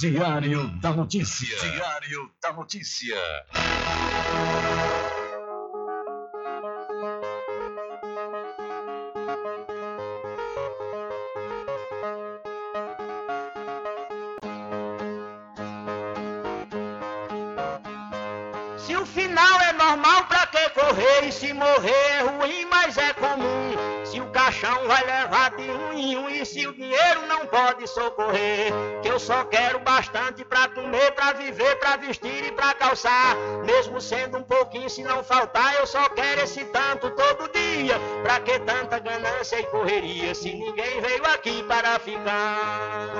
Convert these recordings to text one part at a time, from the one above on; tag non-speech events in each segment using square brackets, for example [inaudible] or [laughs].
Diário da Notícia. Diário da Notícia. Se o final é normal, pra que correr? E se morrer é ruim, mas é comum. Se o caixão vai levar de um em um e se o dinheiro não pode socorrer. Que eu só quero bastante pra comer, pra viver, pra vestir e pra calçar. Mesmo sendo um pouquinho, se não faltar, eu só quero esse tanto todo dia. Pra que tanta ganância e correria se ninguém veio aqui para ficar?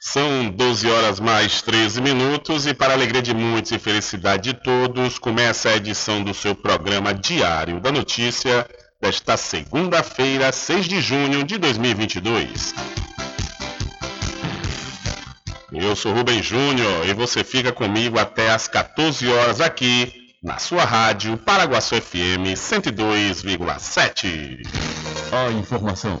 São 12 horas mais 13 minutos e para alegria de muitos e felicidade de todos, começa a edição do seu programa Diário da Notícia desta segunda-feira, 6 de junho de 2022. Eu sou Rubem Júnior e você fica comigo até às 14 horas aqui na sua rádio Paraguaçu FM 102,7. A informação,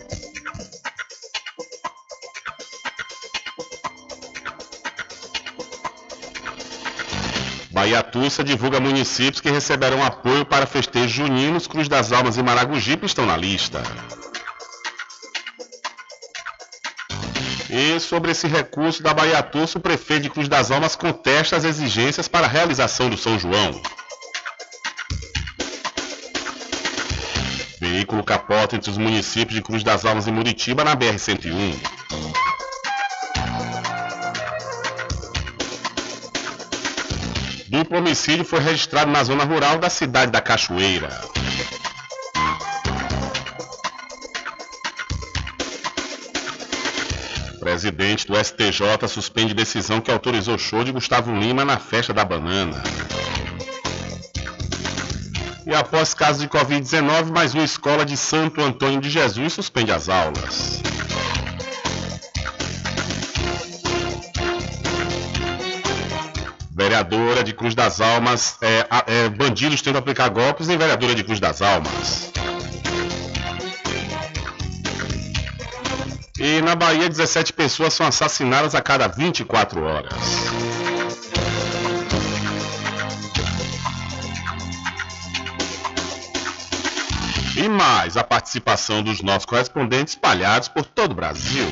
Bahia Tussa divulga municípios que receberão apoio para festejos juninos. Cruz das Almas e Maragogipe estão na lista. E sobre esse recurso da Bahia Tussa, o prefeito de Cruz das Almas contesta as exigências para a realização do São João. Veículo capota entre os municípios de Cruz das Almas e Muritiba na BR-101. Duplo homicídio foi registrado na zona rural da cidade da Cachoeira. Presidente do STJ suspende decisão que autorizou show de Gustavo Lima na festa da banana. E após caso de Covid-19, mais uma escola de Santo Antônio de Jesus suspende as aulas. Vereadora de Cruz das Almas, é, é, bandidos tendo aplicar golpes em vereadora de Cruz das Almas. E na Bahia, 17 pessoas são assassinadas a cada 24 horas. E mais a participação dos nossos correspondentes espalhados por todo o Brasil.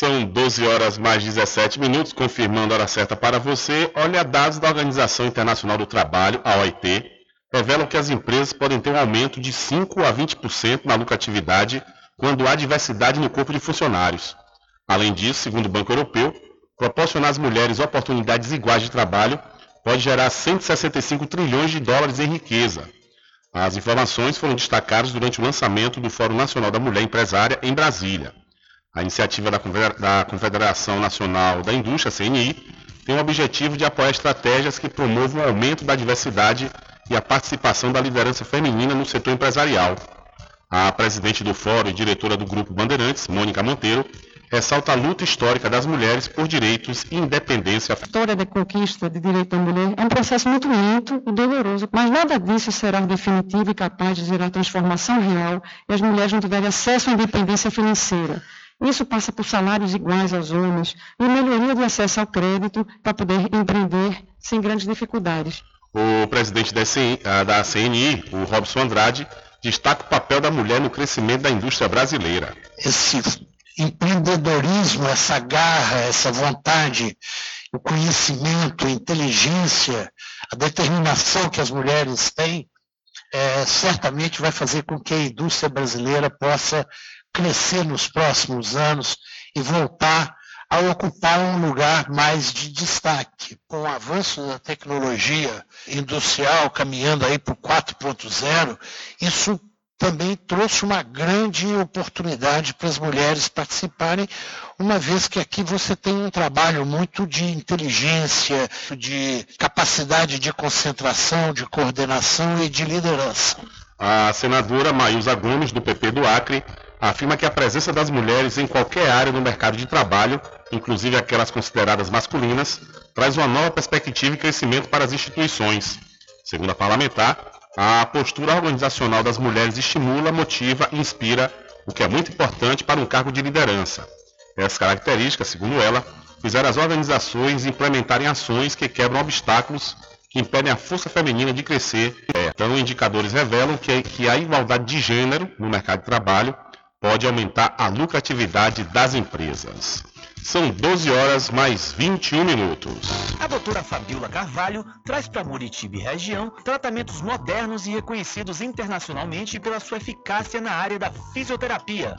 São 12 horas mais 17 minutos, confirmando a hora certa para você. Olha, dados da Organização Internacional do Trabalho, a OIT, revelam que as empresas podem ter um aumento de 5 a 20% na lucratividade quando há diversidade no corpo de funcionários. Além disso, segundo o Banco Europeu, proporcionar às mulheres oportunidades iguais de trabalho pode gerar 165 trilhões de dólares em riqueza. As informações foram destacadas durante o lançamento do Fórum Nacional da Mulher Empresária em Brasília. A iniciativa da Confederação Nacional da Indústria, CNI, tem o objetivo de apoiar estratégias que promovam o aumento da diversidade e a participação da liderança feminina no setor empresarial. A presidente do Fórum e diretora do Grupo Bandeirantes, Mônica Monteiro, ressalta a luta histórica das mulheres por direitos e independência. A história da conquista de direito da mulher é um processo muito lento e doloroso, mas nada disso será definitivo e capaz de gerar transformação real e as mulheres não tiverem acesso à independência financeira. Isso passa por salários iguais aos homens e melhoria de acesso ao crédito para poder empreender sem grandes dificuldades. O presidente da CNI, o Robson Andrade, destaca o papel da mulher no crescimento da indústria brasileira. Esse empreendedorismo, essa garra, essa vontade, o conhecimento, a inteligência, a determinação que as mulheres têm, é, certamente vai fazer com que a indústria brasileira possa crescer nos próximos anos e voltar a ocupar um lugar mais de destaque. Com o avanço da tecnologia industrial caminhando aí para o 4.0, isso também trouxe uma grande oportunidade para as mulheres participarem, uma vez que aqui você tem um trabalho muito de inteligência, de capacidade de concentração, de coordenação e de liderança. A senadora Maísa Gomes, do PP do Acre, afirma que a presença das mulheres em qualquer área do mercado de trabalho, inclusive aquelas consideradas masculinas, traz uma nova perspectiva e crescimento para as instituições. Segundo a parlamentar, a postura organizacional das mulheres estimula, motiva e inspira, o que é muito importante para um cargo de liderança. Essa característica, segundo ela, fizeram as organizações implementarem ações que quebram obstáculos que impedem a força feminina de crescer. Então, indicadores revelam que a igualdade de gênero no mercado de trabalho pode aumentar a lucratividade das empresas. São 12 horas mais 21 minutos. A doutora Fabiola Carvalho traz para Muritiba e região tratamentos modernos e reconhecidos internacionalmente pela sua eficácia na área da fisioterapia.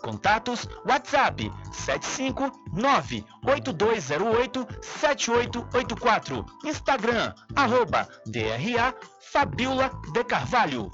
Contatos WhatsApp 759-8208-7884. Instagram, arroba DRA Fabiola de Carvalho.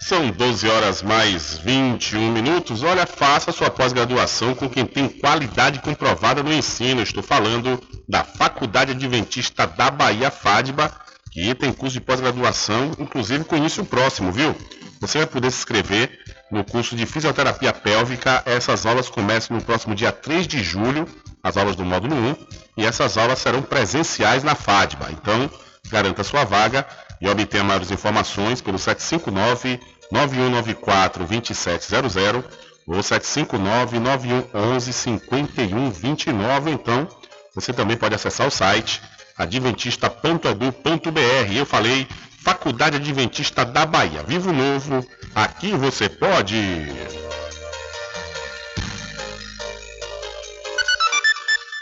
São 12 horas mais 21 minutos. Olha, faça sua pós-graduação com quem tem qualidade comprovada no ensino. Estou falando da Faculdade Adventista da Bahia, FADBA, que tem curso de pós-graduação, inclusive com início próximo, viu? Você vai poder se inscrever no curso de fisioterapia pélvica. Essas aulas começam no próximo dia 3 de julho, as aulas do módulo 1, e essas aulas serão presenciais na FADBA. Então, garanta sua vaga e obtenha maiores informações pelo 759 9194 2700 ou 759 9111 5129. Então, você também pode acessar o site adventista.edu.br. Eu falei Faculdade Adventista da Bahia. Vivo Novo, aqui você pode.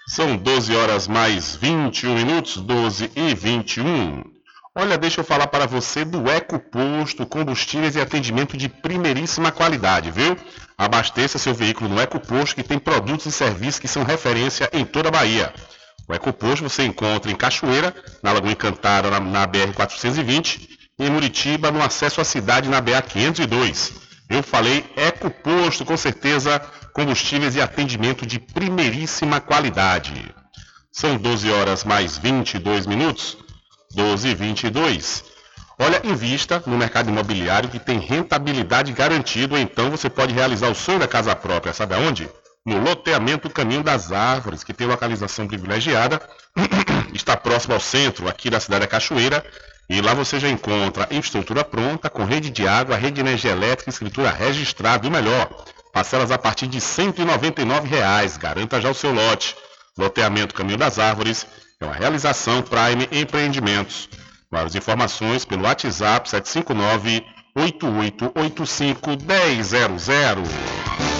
São 12 horas mais 21 minutos, 12 e 21. Olha, deixa eu falar para você do Eco Posto, combustíveis e atendimento de primeiríssima qualidade, viu? Abasteça seu veículo no Eco Posto, que tem produtos e serviços que são referência em toda a Bahia. O Ecoposto você encontra em Cachoeira, na Lagoa Encantada, na, na BR-420, e em Muritiba, no acesso à cidade, na BA-502. Eu falei Ecoposto, com certeza, combustíveis e atendimento de primeiríssima qualidade. São 12 horas mais 22 minutos. 12 e 22. Olha, invista no mercado imobiliário que tem rentabilidade garantida, então você pode realizar o sonho da casa própria. Sabe aonde? No loteamento Caminho das Árvores, que tem localização privilegiada, [clears throat] está próximo ao centro aqui da cidade da Cachoeira, e lá você já encontra infraestrutura pronta, com rede de água, rede de energia elétrica, escritura registrada e melhor, parcelas a partir de 199 reais. Garanta já o seu lote. Loteamento Caminho das Árvores é uma realização Prime Empreendimentos. Maiores informações pelo WhatsApp 759 8885 100.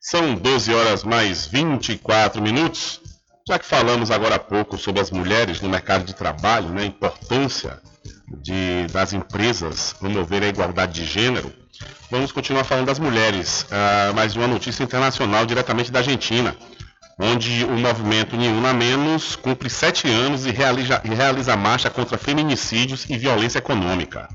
São 12 horas mais 24 minutos. Já que falamos agora há pouco sobre as mulheres no mercado de trabalho, né, a importância de, das empresas promover a igualdade de gênero, vamos continuar falando das mulheres. Ah, mais uma notícia internacional diretamente da Argentina, onde o movimento Nenhum na Menos cumpre sete anos e realiza, e realiza marcha contra feminicídios e violência econômica.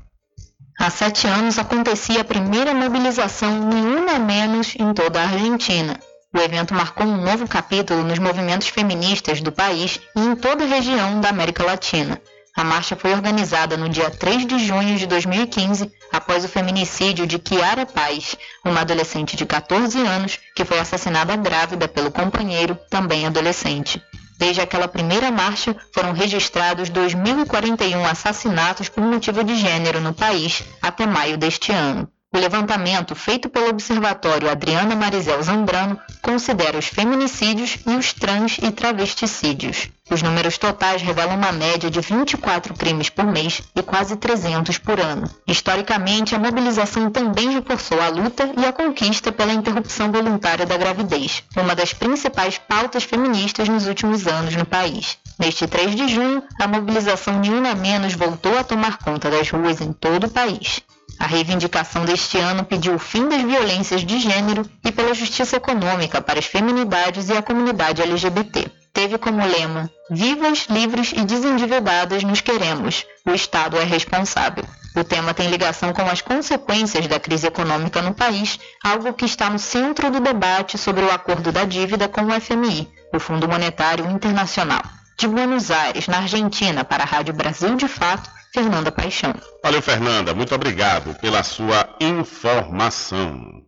Há sete anos acontecia a primeira mobilização Nenhuma Menos em toda a Argentina. O evento marcou um novo capítulo nos movimentos feministas do país e em toda a região da América Latina. A marcha foi organizada no dia 3 de junho de 2015, após o feminicídio de Kiara Paz, uma adolescente de 14 anos que foi assassinada grávida pelo companheiro, também adolescente. Desde aquela primeira marcha, foram registrados 2.041 assassinatos por motivo de gênero no país até maio deste ano. O levantamento feito pelo Observatório Adriana Marizel Zambrano considera os feminicídios e os trans e travesticídios. Os números totais revelam uma média de 24 crimes por mês e quase 300 por ano. Historicamente, a mobilização também reforçou a luta e a conquista pela interrupção voluntária da gravidez, uma das principais pautas feministas nos últimos anos no país. Neste 3 de junho, a mobilização Ni Una Menos voltou a tomar conta das ruas em todo o país. A reivindicação deste ano pediu o fim das violências de gênero e pela justiça econômica para as feminidades e a comunidade LGBT. Teve como lema: Vivas, livres e desendividadas nos queremos. O Estado é responsável. O tema tem ligação com as consequências da crise econômica no país, algo que está no centro do debate sobre o acordo da dívida com o FMI, o Fundo Monetário Internacional. De Buenos Aires, na Argentina, para a Rádio Brasil de Fato, Fernanda Paixão. Valeu, Fernanda. Muito obrigado pela sua informação.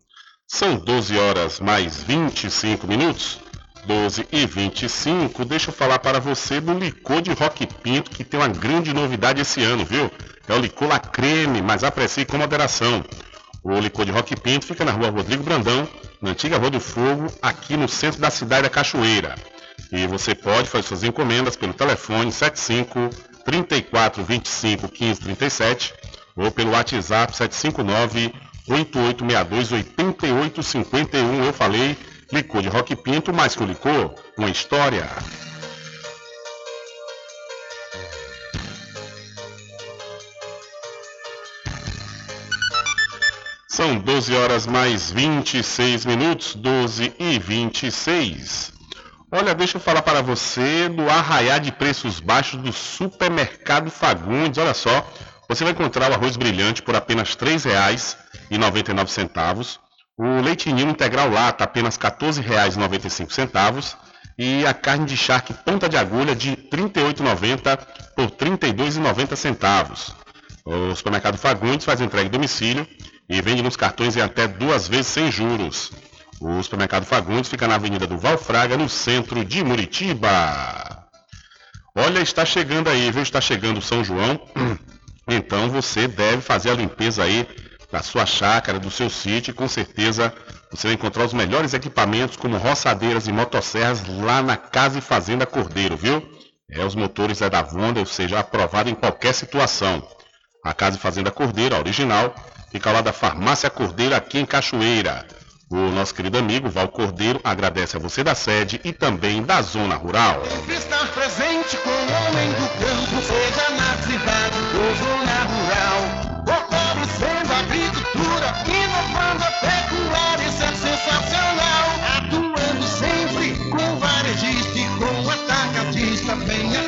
São 12 horas mais 25 minutos. 12 e 25. Deixa eu falar para você do licor de Rock Pinto, que tem uma grande novidade esse ano, viu? É o licor La Creme, mas aprecie com moderação. O licor de Rock Pinto fica na rua Rodrigo Brandão, na antiga Rua do Fogo, aqui no centro da cidade da Cachoeira. E você pode fazer suas encomendas pelo telefone 75 34 25 15 37 ou pelo WhatsApp 759 8862 8851. Eu falei licor de Rock Pinto, mais que o licor, uma história. São 12 horas mais 26 minutos, 12 e 26. Olha, deixa eu falar para você do arraiar de preços baixos do supermercado Fagundes. Olha só, você vai encontrar o arroz brilhante por apenas R$ 3,99. O leite ninho integral lata apenas R$ 14,95 e a carne de charque ponta de agulha de R$ 38,90 por R$ 32,90. O supermercado Fagundes faz entrega em domicílio e vende nos cartões em até duas vezes sem juros. O supermercado Fagundes fica na Avenida do Valfraga, no centro de Muritiba. Olha, está chegando aí, viu? Está chegando São João. [clears throat] Então você deve fazer a limpeza aí da sua chácara, do seu sítio. Com certeza você vai encontrar os melhores equipamentos, como roçadeiras e motosserras, lá na Casa e Fazenda Cordeiro, viu? É, os motores é da Vonda, ou seja, aprovado em qualquer situação. A Casa e Fazenda Cordeiro, a original, fica lá da Farmácia Cordeiro, aqui em Cachoeira. O nosso querido amigo Val Cordeiro agradece a você da sede e também da zona rural. Estar presente com o homem do campo, seja na cidade ou zona rural. Agricultura, inovando a pecuária, isso é sensacional. Atuando sempre com varejista e com atacadista, venha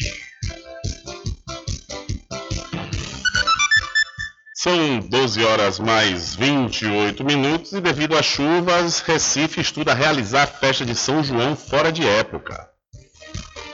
São 12 horas mais 28 minutos e devido às chuvas, Recife estuda realizar a festa de São João fora de época.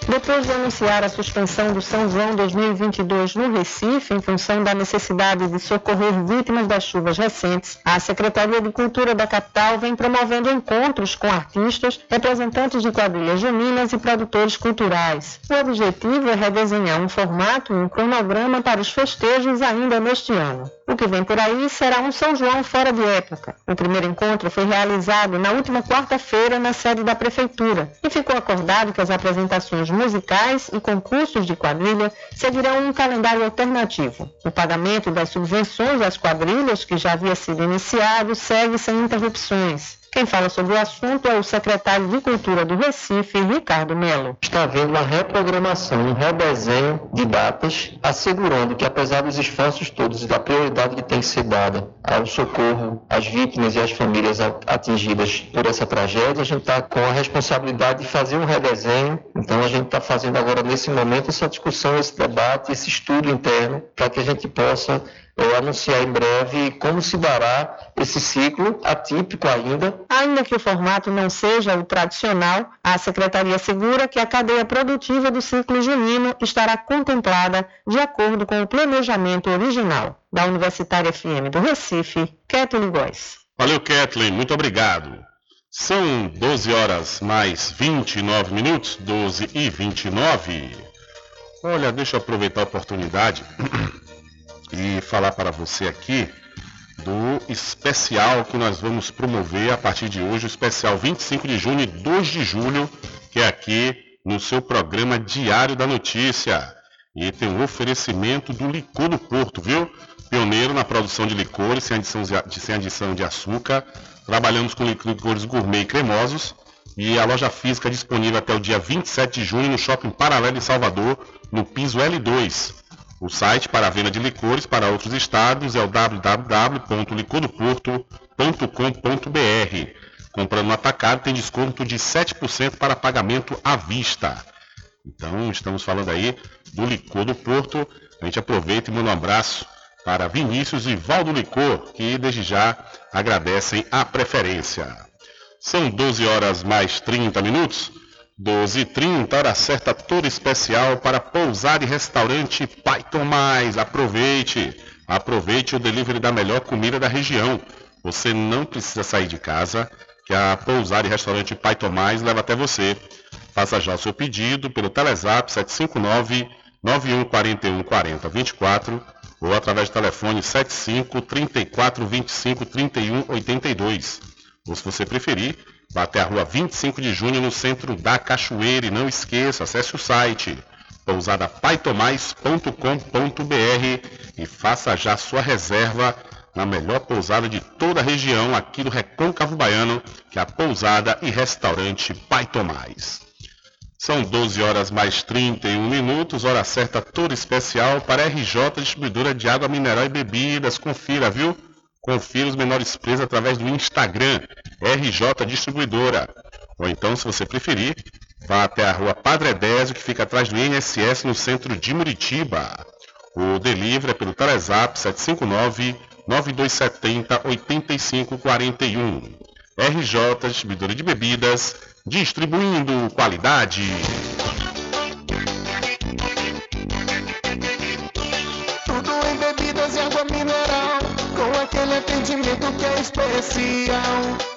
Depois de anunciar a suspensão do São João 2022 no Recife, em função da necessidade de socorrer vítimas das chuvas recentes, a Secretaria de Cultura da capital vem promovendo encontros com artistas, representantes de quadrilhas juninas e produtores culturais. O objetivo é redesenhar um formato e um cronograma para os festejos ainda neste ano. O que vem por aí será um São João fora de época. O primeiro encontro foi realizado na última quarta-feira na sede da Prefeitura e ficou acordado que as apresentações musicais e concursos de quadrilha seguirão um calendário alternativo. O pagamento das subvenções às quadrilhas, que já havia sido iniciado, segue sem interrupções. Quem fala sobre o assunto é o secretário de Cultura do Recife, Ricardo Melo. Está havendo uma reprogramação, um redesenho de datas, assegurando que, apesar dos esforços todos e da prioridade que tem que ser dada ao socorro às vítimas e às famílias atingidas por essa tragédia, a gente está com a responsabilidade de fazer um redesenho. Então, a gente está fazendo agora, nesse momento, essa discussão, esse debate, esse estudo interno, para que a gente possa é, anunciar em breve como se dará esse ciclo atípico ainda. Ainda que o formato não seja o tradicional, a Secretaria assegura que a cadeia produtiva do ciclo junino estará contemplada de acordo com o planejamento original. Da Universitária FM do Recife, Kathleen Góes. Valeu, Kathleen, muito obrigado. São 12 horas mais 29 minutos, 12 e 29. Olha, deixa eu aproveitar a oportunidade [clears throat] e falar para você aqui do especial que nós vamos promover a partir de hoje, o especial 25 de junho e 2 de julho, que é aqui no seu programa Diário da Notícia. E tem um oferecimento do Licor do Porto, viu? Pioneiro na produção de licores sem adição de, sem adição de açúcar. Trabalhamos com licores gourmet e cremosos. E a loja física disponível até o dia 27 de junho no Shopping Paralelo em Salvador, no piso L2. O site para a venda de licores para outros estados é o www.licoroporto.com.br. Comprando no atacado tem desconto de 7% para pagamento à vista. Então, estamos falando aí do Licor do Porto. A gente aproveita e manda um abraço para Vinícius e Valdo Licor, que desde já agradecem a preferência. São 12 horas mais 30 minutos. 12h30, hora certa toda especial para pousar e restaurante Python Mais. Aproveite! Aproveite o delivery da melhor comida da região. Você não precisa sair de casa, que a pousar e restaurante Python Mais leva até você. Faça já o seu pedido pelo Telezap 759 9141 4024 ou através do telefone 75 34 25 31 82. Ou se você preferir, Vá até a rua 25 de junho no centro da Cachoeira e não esqueça, acesse o site pousadapaitomais.com.br e faça já sua reserva na melhor pousada de toda a região aqui do Recôncavo Baiano, que é a pousada e restaurante Pai Tomás. São 12 horas mais 31 minutos, hora certa toda especial para a RJ Distribuidora de Água Mineral e Bebidas. Confira, viu? Confira os menores preços através do Instagram, RJ Distribuidora. Ou então, se você preferir, vá até a rua Padre Edésio, que fica atrás do INSS, no centro de Muritiba. O delivery é pelo Telezap 759-9270-8541. RJ Distribuidora de Bebidas, distribuindo qualidade. Tudo em bebidas e água mineral, com aquele atendimento que é especial.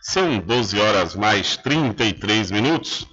São 12 horas mais 33 minutos.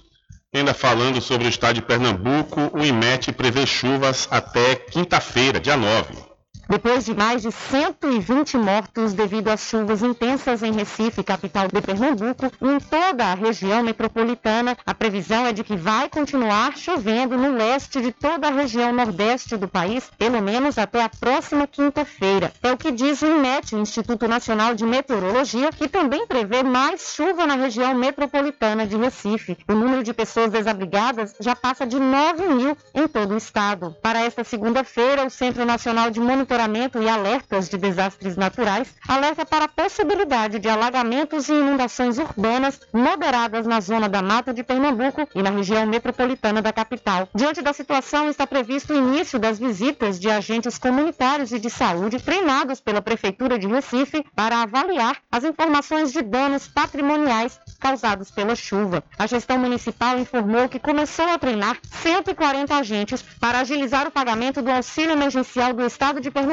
Ainda falando sobre o estado de Pernambuco, o IMET prevê chuvas até quinta-feira, dia 9. Depois de mais de 120 mortos devido às chuvas intensas em Recife, capital de Pernambuco, e em toda a região metropolitana, a previsão é de que vai continuar chovendo no leste de toda a região nordeste do país, pelo menos até a próxima quinta-feira. É o que diz o INMET, Instituto Nacional de Meteorologia, que também prevê mais chuva na região metropolitana de Recife. O número de pessoas desabrigadas já passa de 9 mil em todo o estado. Para esta segunda-feira, o Centro Nacional de Monitoramento monitoramento e alertas de desastres naturais, alerta para a possibilidade de alagamentos e inundações urbanas moderadas na zona da Mata de Pernambuco e na região metropolitana da capital. Diante da situação, está previsto o início das visitas de agentes comunitários e de saúde treinados pela Prefeitura de Recife para avaliar as informações de danos patrimoniais causados pela chuva. A gestão municipal informou que começou a treinar 140 agentes para agilizar o pagamento do auxílio emergencial do Estado de Pernambuco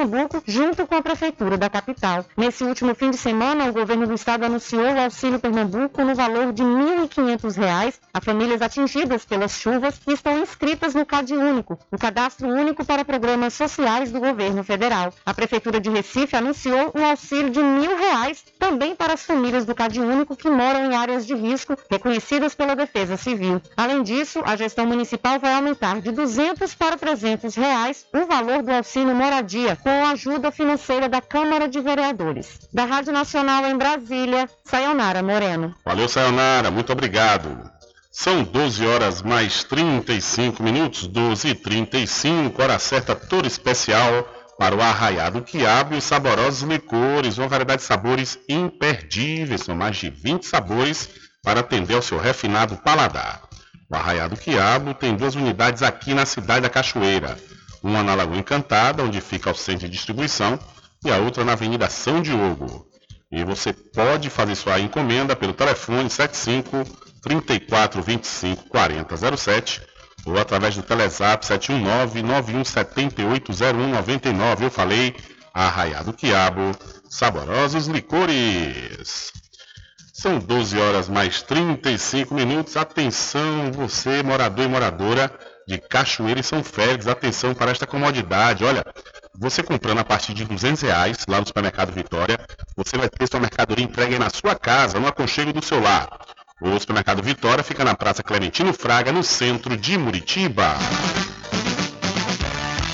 junto com a Prefeitura da capital. Nesse último fim de semana, o governo do Estado anunciou o Auxílio Pernambuco no valor de R$ 1.500 a famílias atingidas pelas chuvas que estão inscritas no CAD Único, o Cadastro Único para Programas Sociais do Governo Federal. A Prefeitura de Recife anunciou um auxílio de R$ 1.000 também para as famílias do CAD Único que moram em áreas de risco reconhecidas pela Defesa Civil. Além disso, a gestão municipal vai aumentar de R$ 200 para 300 reais o valor do auxílio moradia com a ajuda financeira da Câmara de Vereadores. Da Rádio Nacional em Brasília, Sayonara Moreno. Valeu, Sayonara, muito obrigado. São 12 horas mais 35 minutos, 12 e 35, hora certa toda especial para o Arraiado Quiabo e os saborosos licores, uma variedade de sabores imperdíveis, são mais de 20 sabores para atender ao seu refinado paladar. O Arraiado Quiabo tem duas unidades aqui na cidade da Cachoeira, uma na Lagoa Encantada, onde fica o centro de distribuição, e a outra na Avenida São Diogo. E você pode fazer sua encomenda pelo telefone 75 34 25 40 07 ou através do Telezap 719 9178 0199. Eu falei Arraiado Quiabo, saborosos licores. São 12 horas mais 35 minutos. Atenção, você, morador e moradora de Cachoeira e São Félix, atenção para esta comodidade. Olha, você comprando a partir de 200 reais lá no supermercado Vitória, você vai ter sua mercadoria entregue na sua casa, no aconchego do seu lar. O supermercado Vitória fica na Praça Clementino Fraga, no centro de Muritiba.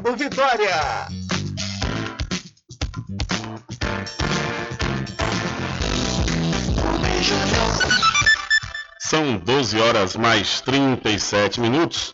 Vitória. São 12 horas mais 37 minutos.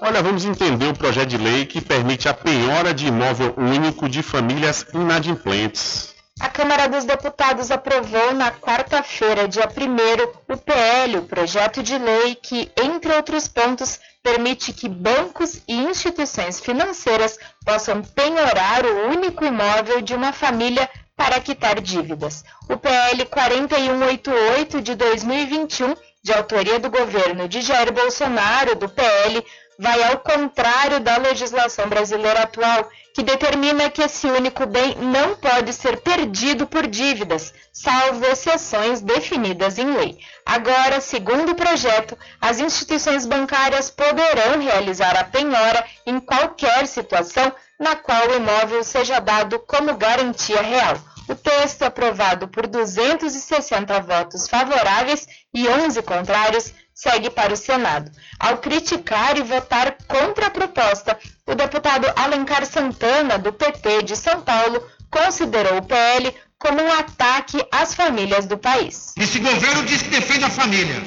Olha, vamos entender o projeto de lei que permite a penhora de imóvel único de famílias inadimplentes. A Câmara dos Deputados aprovou na quarta-feira, dia 1 o PL, o projeto de lei que, entre outros pontos, permite que bancos e instituições financeiras possam penhorar o único imóvel de uma família para quitar dívidas. O PL 4188 de 2021, de autoria do governo de Jair Bolsonaro, do PL, vai ao contrário da legislação brasileira atual, que determina que esse único bem não pode ser perdido por dívidas, salvo exceções definidas em lei. Agora, segundo o projeto, as instituições bancárias poderão realizar a penhora em qualquer situação na qual o imóvel seja dado como garantia real. O texto, aprovado por 260 votos favoráveis e 11 contrários, segue para o Senado. Ao criticar e votar contra a proposta, o deputado Alencar Santana, do PT de São Paulo, considerou o PL como um ataque às famílias do país. Esse governo diz que defende a família,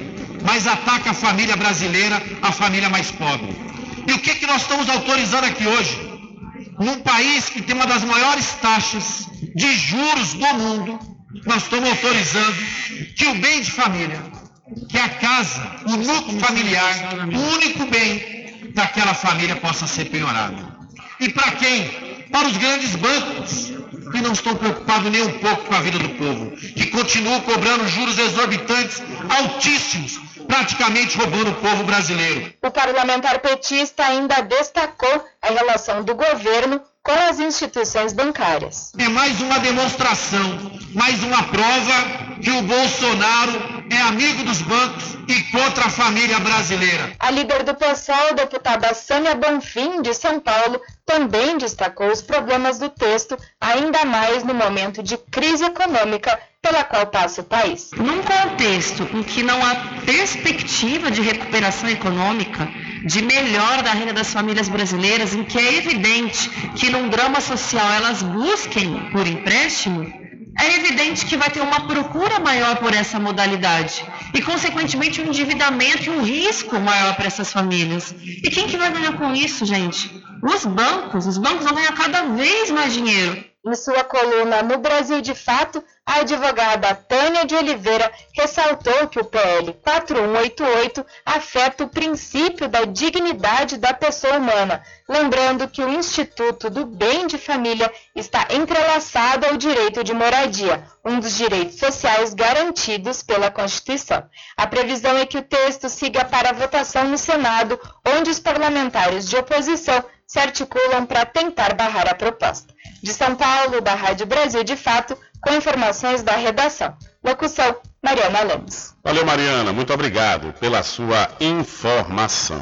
mas ataca a família brasileira, a família mais pobre. E o que, que nós estamos autorizando aqui hoje? Num país que tem uma das maiores taxas de juros do mundo, nós estamos autorizando que o bem de família, que a casa, o núcleo familiar, o único bem daquela família possa ser penhorado. E para quem? Para os grandes bancos, que não estão preocupados nem um pouco com a vida do povo, que continuam cobrando juros exorbitantes, altíssimos, praticamente roubando o povo brasileiro. O parlamentar petista ainda destacou a relação do governo com as instituições bancárias. É mais uma demonstração, mais uma prova que o Bolsonaro é amigo dos bancos e contra a família brasileira. A líder do PSOL, deputada Sânia Bonfim, de São Paulo, também destacou os problemas do texto, ainda mais no momento de crise econômica pela qual passa o país. Num contexto em que não há perspectiva de recuperação econômica, de melhora da renda das famílias brasileiras, em que é evidente que num drama social elas busquem por empréstimo, é evidente que vai ter uma procura maior por essa modalidade e, consequentemente, um endividamento e um risco maior para essas famílias. E quem que vai ganhar com isso, gente? Os bancos. Os bancos vão ganhar cada vez mais dinheiro. Em sua coluna No Brasil de Fato, a advogada Tânia de Oliveira ressaltou que o PL 4188 afeta o princípio da dignidade da pessoa humana, lembrando que o Instituto do Bem de Família está entrelaçado ao direito de moradia, um dos direitos sociais garantidos pela Constituição. A previsão é que o texto siga para votação no Senado, onde os parlamentares de oposição se articulam para tentar barrar a proposta. De São Paulo, da Rádio Brasil de Fato, com informações da redação. Locução, Mariana Lemos. Valeu, Mariana. Muito obrigado pela sua informação.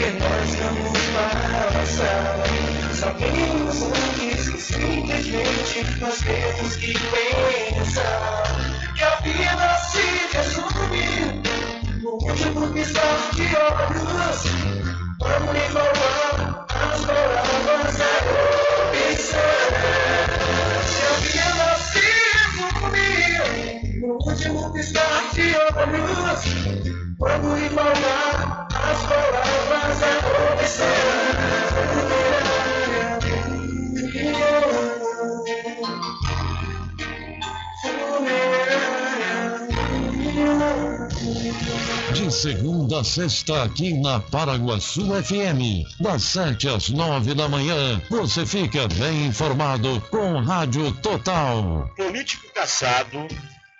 que nós vamos passar. Sabemos antes que simplesmente nós temos que pensar que a vida se resume no último piscar de olhos. Vamos igualar as palavras a opção. No último piscar de olhos. Vamos igualar as palavras a De segunda a sexta aqui na Paraguaçu FM, das sete às nove da manhã, você fica bem informado com Rádio Total. Político caçado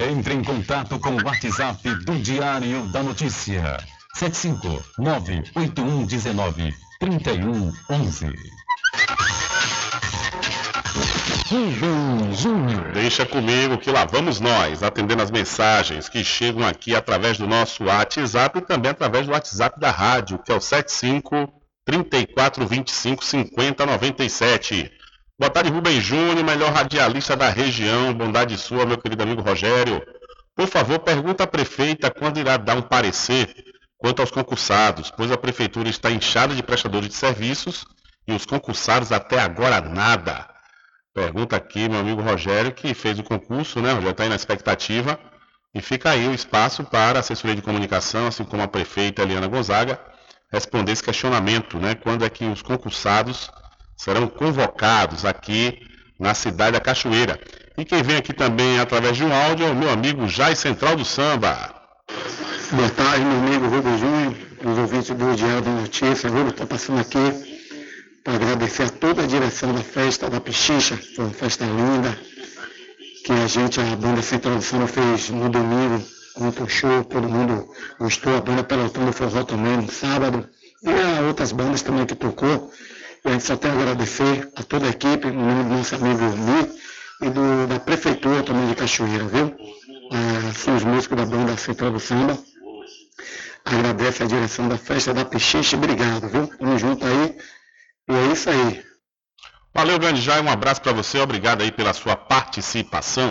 Entre em contato com o WhatsApp do Diário da Notícia. 759-8119-3111. Deixa comigo que lá vamos nós, atendendo as mensagens que chegam aqui através do nosso WhatsApp e também através do WhatsApp da rádio, que é o 75 3425 5097. Boa tarde, Rubem Júnior, melhor radialista da região. Bondade sua, meu querido amigo Rogério. Por favor, pergunta à prefeita quando irá dar um parecer quanto aos concursados, pois a prefeitura está inchada de prestadores de serviços e os concursados até agora nada. Pergunta aqui meu amigo Rogério, que fez o concurso, né? Já está aí na expectativa. E fica aí o espaço para a assessoria de comunicação, assim como a prefeita Eliana Gonzaga, responder esse questionamento, né? Quando é que os concursados serão convocados aqui na cidade da Cachoeira. E quem vem aqui também através de um áudio é o meu amigo Jai Central do Samba. Boa tarde, meu amigo Rubem Júnior, os ouvintes do Diário da Notícia. Rubem está passando aqui para agradecer a toda a direção da festa da Pichicha, foi uma festa linda, que a gente, a banda Central do Samba, fez no domingo, muito show, todo mundo gostou, a banda Pelotão do Forró também no sábado, e outras bandas também que tocou. Gente só tem a agradecer a toda a equipe, do nosso amigo Mi e do, da Prefeitura também de Cachoeira, viu? Ah, são os músicos da banda Central do Samba. Agradece a direção da festa da Pichiche, obrigado, viu? Tamo junto aí. E é isso aí. Valeu, grande Jai, um abraço para você, obrigado aí pela sua participação.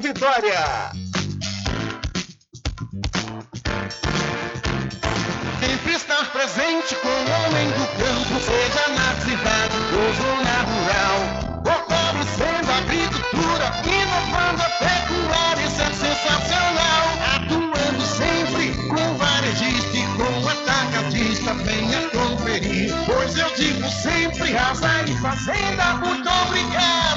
Vitória. Sempre estar presente com o homem do campo, seja na cidade ou zona rural. Fortalecendo a agricultura, inovando a pecuária, isso é sensacional. Atuando sempre com varejista e com atacadista, venha conferir. Pois eu digo sempre, Casa e Fazenda, muito obrigado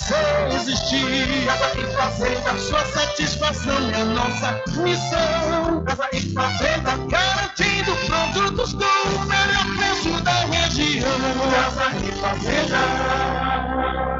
você existir. Casa e Fazenda, sua satisfação é nossa missão. Casa e Fazenda, garantindo produtos com o melhor preço da região. Casa e Fazenda.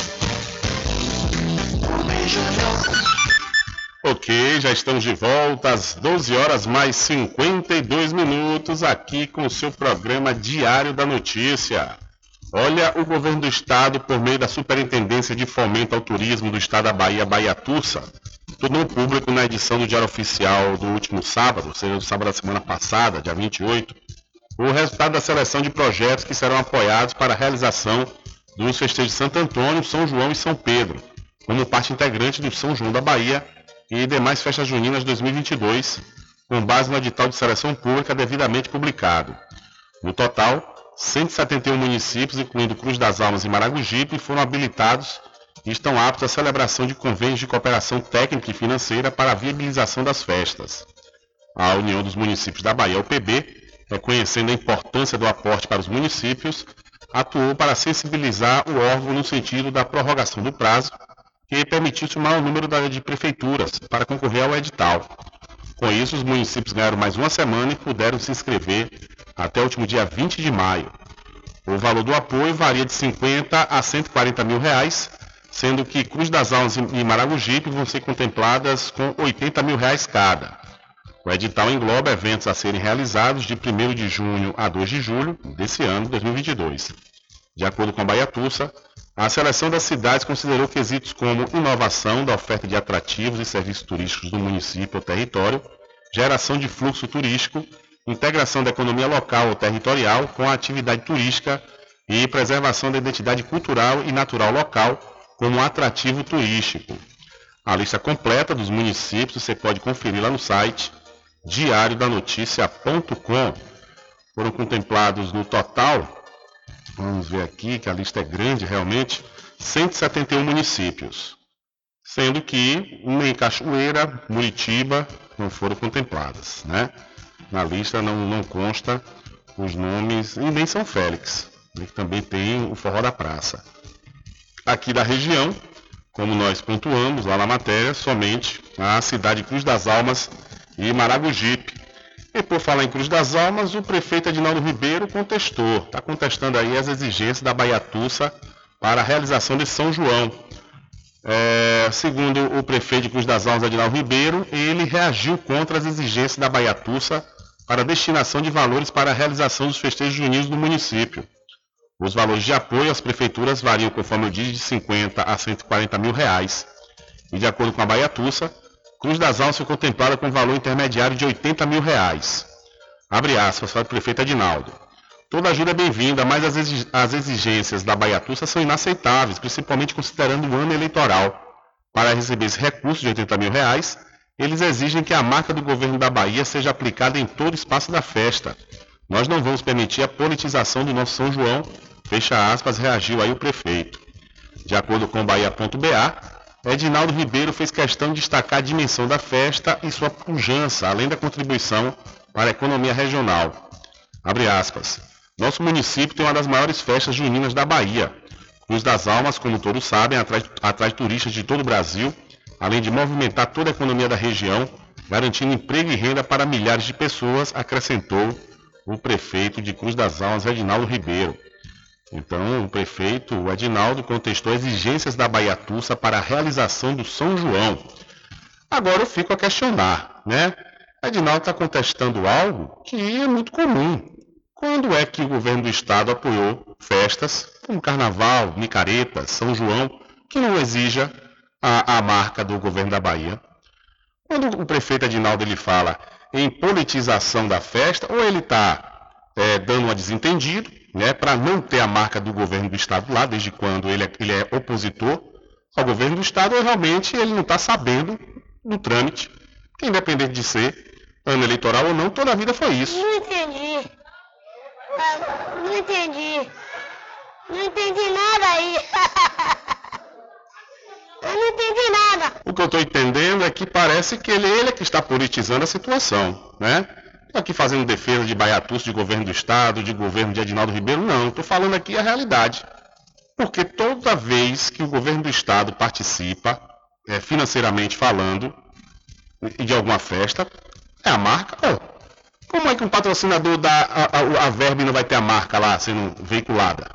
Ok, já estamos de volta às 12 horas mais 52 minutos aqui com o seu programa Diário da Notícia. Olha, o governo do estado, por meio da Superintendência de Fomento ao Turismo do estado da Bahia, Bahia Tursa, tornou público na edição do Diário Oficial do último sábado, ou seja, do sábado da semana passada, dia 28, o resultado da seleção de projetos que serão apoiados para a realização dos festejos de Santo Antônio, São João e São Pedro, como parte integrante do São João da Bahia e demais festas juninas 2022, com base no edital de seleção pública devidamente publicado. No total, 171 municípios, incluindo Cruz das Almas e Maragogipe, foram habilitados e estão aptos à celebração de convênios de cooperação técnica e financeira para a viabilização das festas. A União dos Municípios da Bahia, UPB, reconhecendo a importância do aporte para os municípios, atuou para sensibilizar o órgão no sentido da prorrogação do prazo que permitisse o maior número de prefeituras para concorrer ao edital. Com isso, os municípios ganharam mais uma semana e puderam se inscrever até o último dia 20 de maio. O valor do apoio varia de 50 a 140 mil reais, sendo que Cruz das Almas e Maragogipe vão ser contempladas com 80 mil reais cada. O edital engloba eventos a serem realizados de 1 de junho a 2 de julho desse ano, 2022. De acordo com a Bahia Tussa, a seleção das cidades considerou quesitos como inovação da oferta de atrativos e serviços turísticos do município ou território, geração de fluxo turístico, integração da economia local ou territorial com a atividade turística e preservação da identidade cultural e natural local como atrativo turístico. A lista completa dos municípios você pode conferir lá no site diariodanoticia.com. Foram contemplados no total, vamos ver aqui que a lista é grande realmente, 171 municípios, sendo que nem Cachoeira, Muritiba não foram contempladas, né? Na lista não, não consta os nomes, e nem São Félix, né, que também tem o Forró da Praça. Aqui da região, como nós pontuamos lá na matéria, somente a cidade Cruz das Almas e Maragogipe. E por falar em Cruz das Almas, o prefeito Edinaldo Ribeiro contestou, está contestando aí as exigências da Baiatussa para a realização de São João. É, segundo o prefeito de Cruz das Almas, Edinaldo Ribeiro, ele reagiu contra as exigências da Baiatussa para a destinação de valores para a realização dos festejos juninos no município. Os valores de apoio às prefeituras variam, conforme eu disse, de 50 a 140 mil reais. E de acordo com a Baiatussa, Cruz das Almas foi contemplada com valor intermediário de 80 mil reais. Abre aspas para o prefeito Adinaldo. Toda ajuda é bem-vinda, mas as exigências da Baiatussa são inaceitáveis, principalmente considerando o ano eleitoral. Para receber esse recurso de 80 mil reais, eles exigem que a marca do governo da Bahia seja aplicada em todo o espaço da festa. Nós não vamos permitir a politização do nosso São João, fecha aspas, reagiu aí o prefeito. De acordo com Bahia.ba, Edinaldo Ribeiro fez questão de destacar a dimensão da festa e sua pujança, além da contribuição para a economia regional. Abre aspas. Nosso município tem uma das maiores festas juninas da Bahia. Cruz das Almas, como todos sabem, atrai, atrai turistas de todo o Brasil, além de movimentar toda a economia da região, garantindo emprego e renda para milhares de pessoas, acrescentou o prefeito de Cruz das Almas, Edinaldo Ribeiro. Então, o prefeito, o Edinaldo, contestou exigências da Baiatussa para a realização do São João. Agora eu fico a questionar, né? Edinaldo está contestando algo que é muito comum. Quando é que o governo do estado apoiou festas como Carnaval, Micareta, São João, que não exija a, a marca do governo da Bahia? Quando o prefeito Edinaldo ele fala em politização da festa, ou ele está é, dando uma desentendido, né, para não ter a marca do governo do estado lá, desde quando ele é, ele é opositor ao governo do estado, realmente ele não está sabendo do trâmite, que independente de ser ano eleitoral ou não, toda a vida foi isso. Não entendi. Ah, não entendi. Não entendi nada aí. [laughs] eu não entendi nada. O que eu estou entendendo é que parece que ele, ele é que está politizando a situação, né? Estou aqui fazendo defesa de Baiatus, de governo do Estado, de governo de Edinaldo Ribeiro, não. Estou falando aqui a realidade. Porque toda vez que o governo do Estado participa, é, financeiramente falando, de alguma festa, é a marca. Oh, como é que um patrocinador dá a, a, a verba e não vai ter a marca lá sendo veiculada?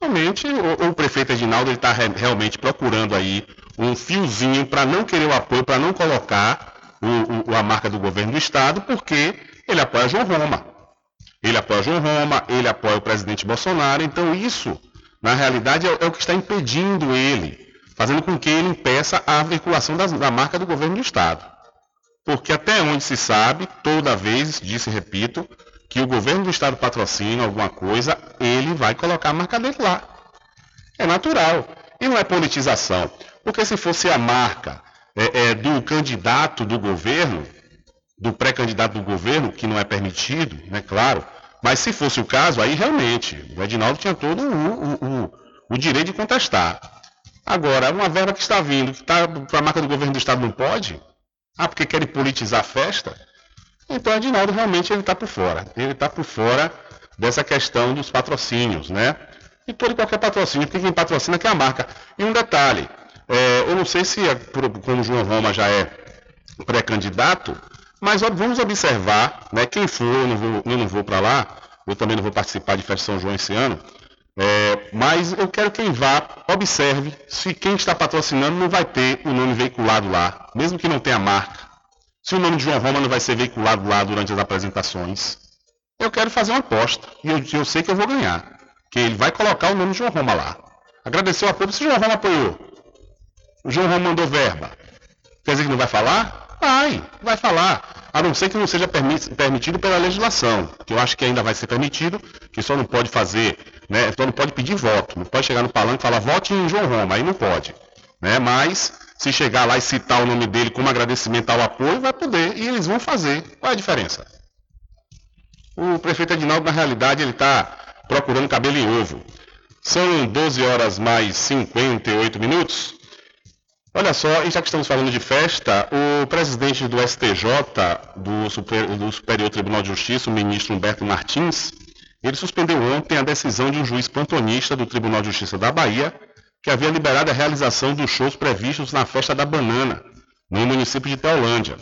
Realmente, o, o prefeito Edinaldo está re, realmente procurando aí um fiozinho para não querer o apoio, para não colocar o, o, a marca do governo do Estado, porque ele apoia João Roma. Ele apoia João Roma, ele apoia o presidente Bolsonaro, então isso, na realidade, é, é o que está impedindo ele, fazendo com que ele impeça a veiculação da marca do governo do Estado. Porque até onde se sabe, toda vez, disse e repito, que o governo do Estado patrocina alguma coisa, ele vai colocar a marca dele lá. É natural. E não é politização. Porque se fosse a marca é, é, do candidato do governo, do pré-candidato do governo, que não é permitido, né, claro, mas se fosse o caso, aí realmente, o Edinaldo tinha todo o, o, o, direito de contestar. Agora, uma verba que está vindo, que está para a marca do governo do Estado não pode? Ah, porque querem politizar a festa? Então, Edinaldo realmente ele está por fora. Ele está por fora dessa questão dos patrocínios, né? E todo e qualquer patrocínio, porque quem patrocina é a marca. E um detalhe, é, eu não sei se, é, como o João Roma já é pré-candidato, mas vamos observar, né, quem for, eu não vou, eu não vou para lá, eu também não vou participar de Festa São João esse ano, é, mas eu quero que quem vá, observe se quem está patrocinando não vai ter o nome veiculado lá, mesmo que não tenha marca. Se o nome de João Roma não vai ser veiculado lá durante as apresentações. Eu quero fazer uma aposta, e eu, eu sei que eu vou ganhar, que ele vai colocar o nome de João Roma lá. Agradecer o apoio, se João Roma apoiou, o João Roma mandou verba. Quer dizer que não vai falar? Vai, vai falar. A não ser que não seja permitido pela legislação, que eu acho que ainda vai ser permitido, que só não pode fazer né? Então não pode pedir voto, não pode chegar no palanque e falar vote em João Roma, aí não pode. Né? Mas se chegar lá e citar o nome dele como agradecimento ao apoio, vai poder e eles vão fazer. Qual é a diferença? O prefeito Edinaldo, na realidade, ele está procurando cabelo em ovo. São 12 horas mais 58 minutos. Olha só, e já que estamos falando de festa, o presidente do STJ, do, Super, do Superior Tribunal de Justiça, o ministro Humberto Martins, ele suspendeu ontem a decisão de um juiz plantonista do Tribunal de Justiça da Bahia, que havia liberado a realização dos shows previstos na Festa da Banana, no município de Teolândia.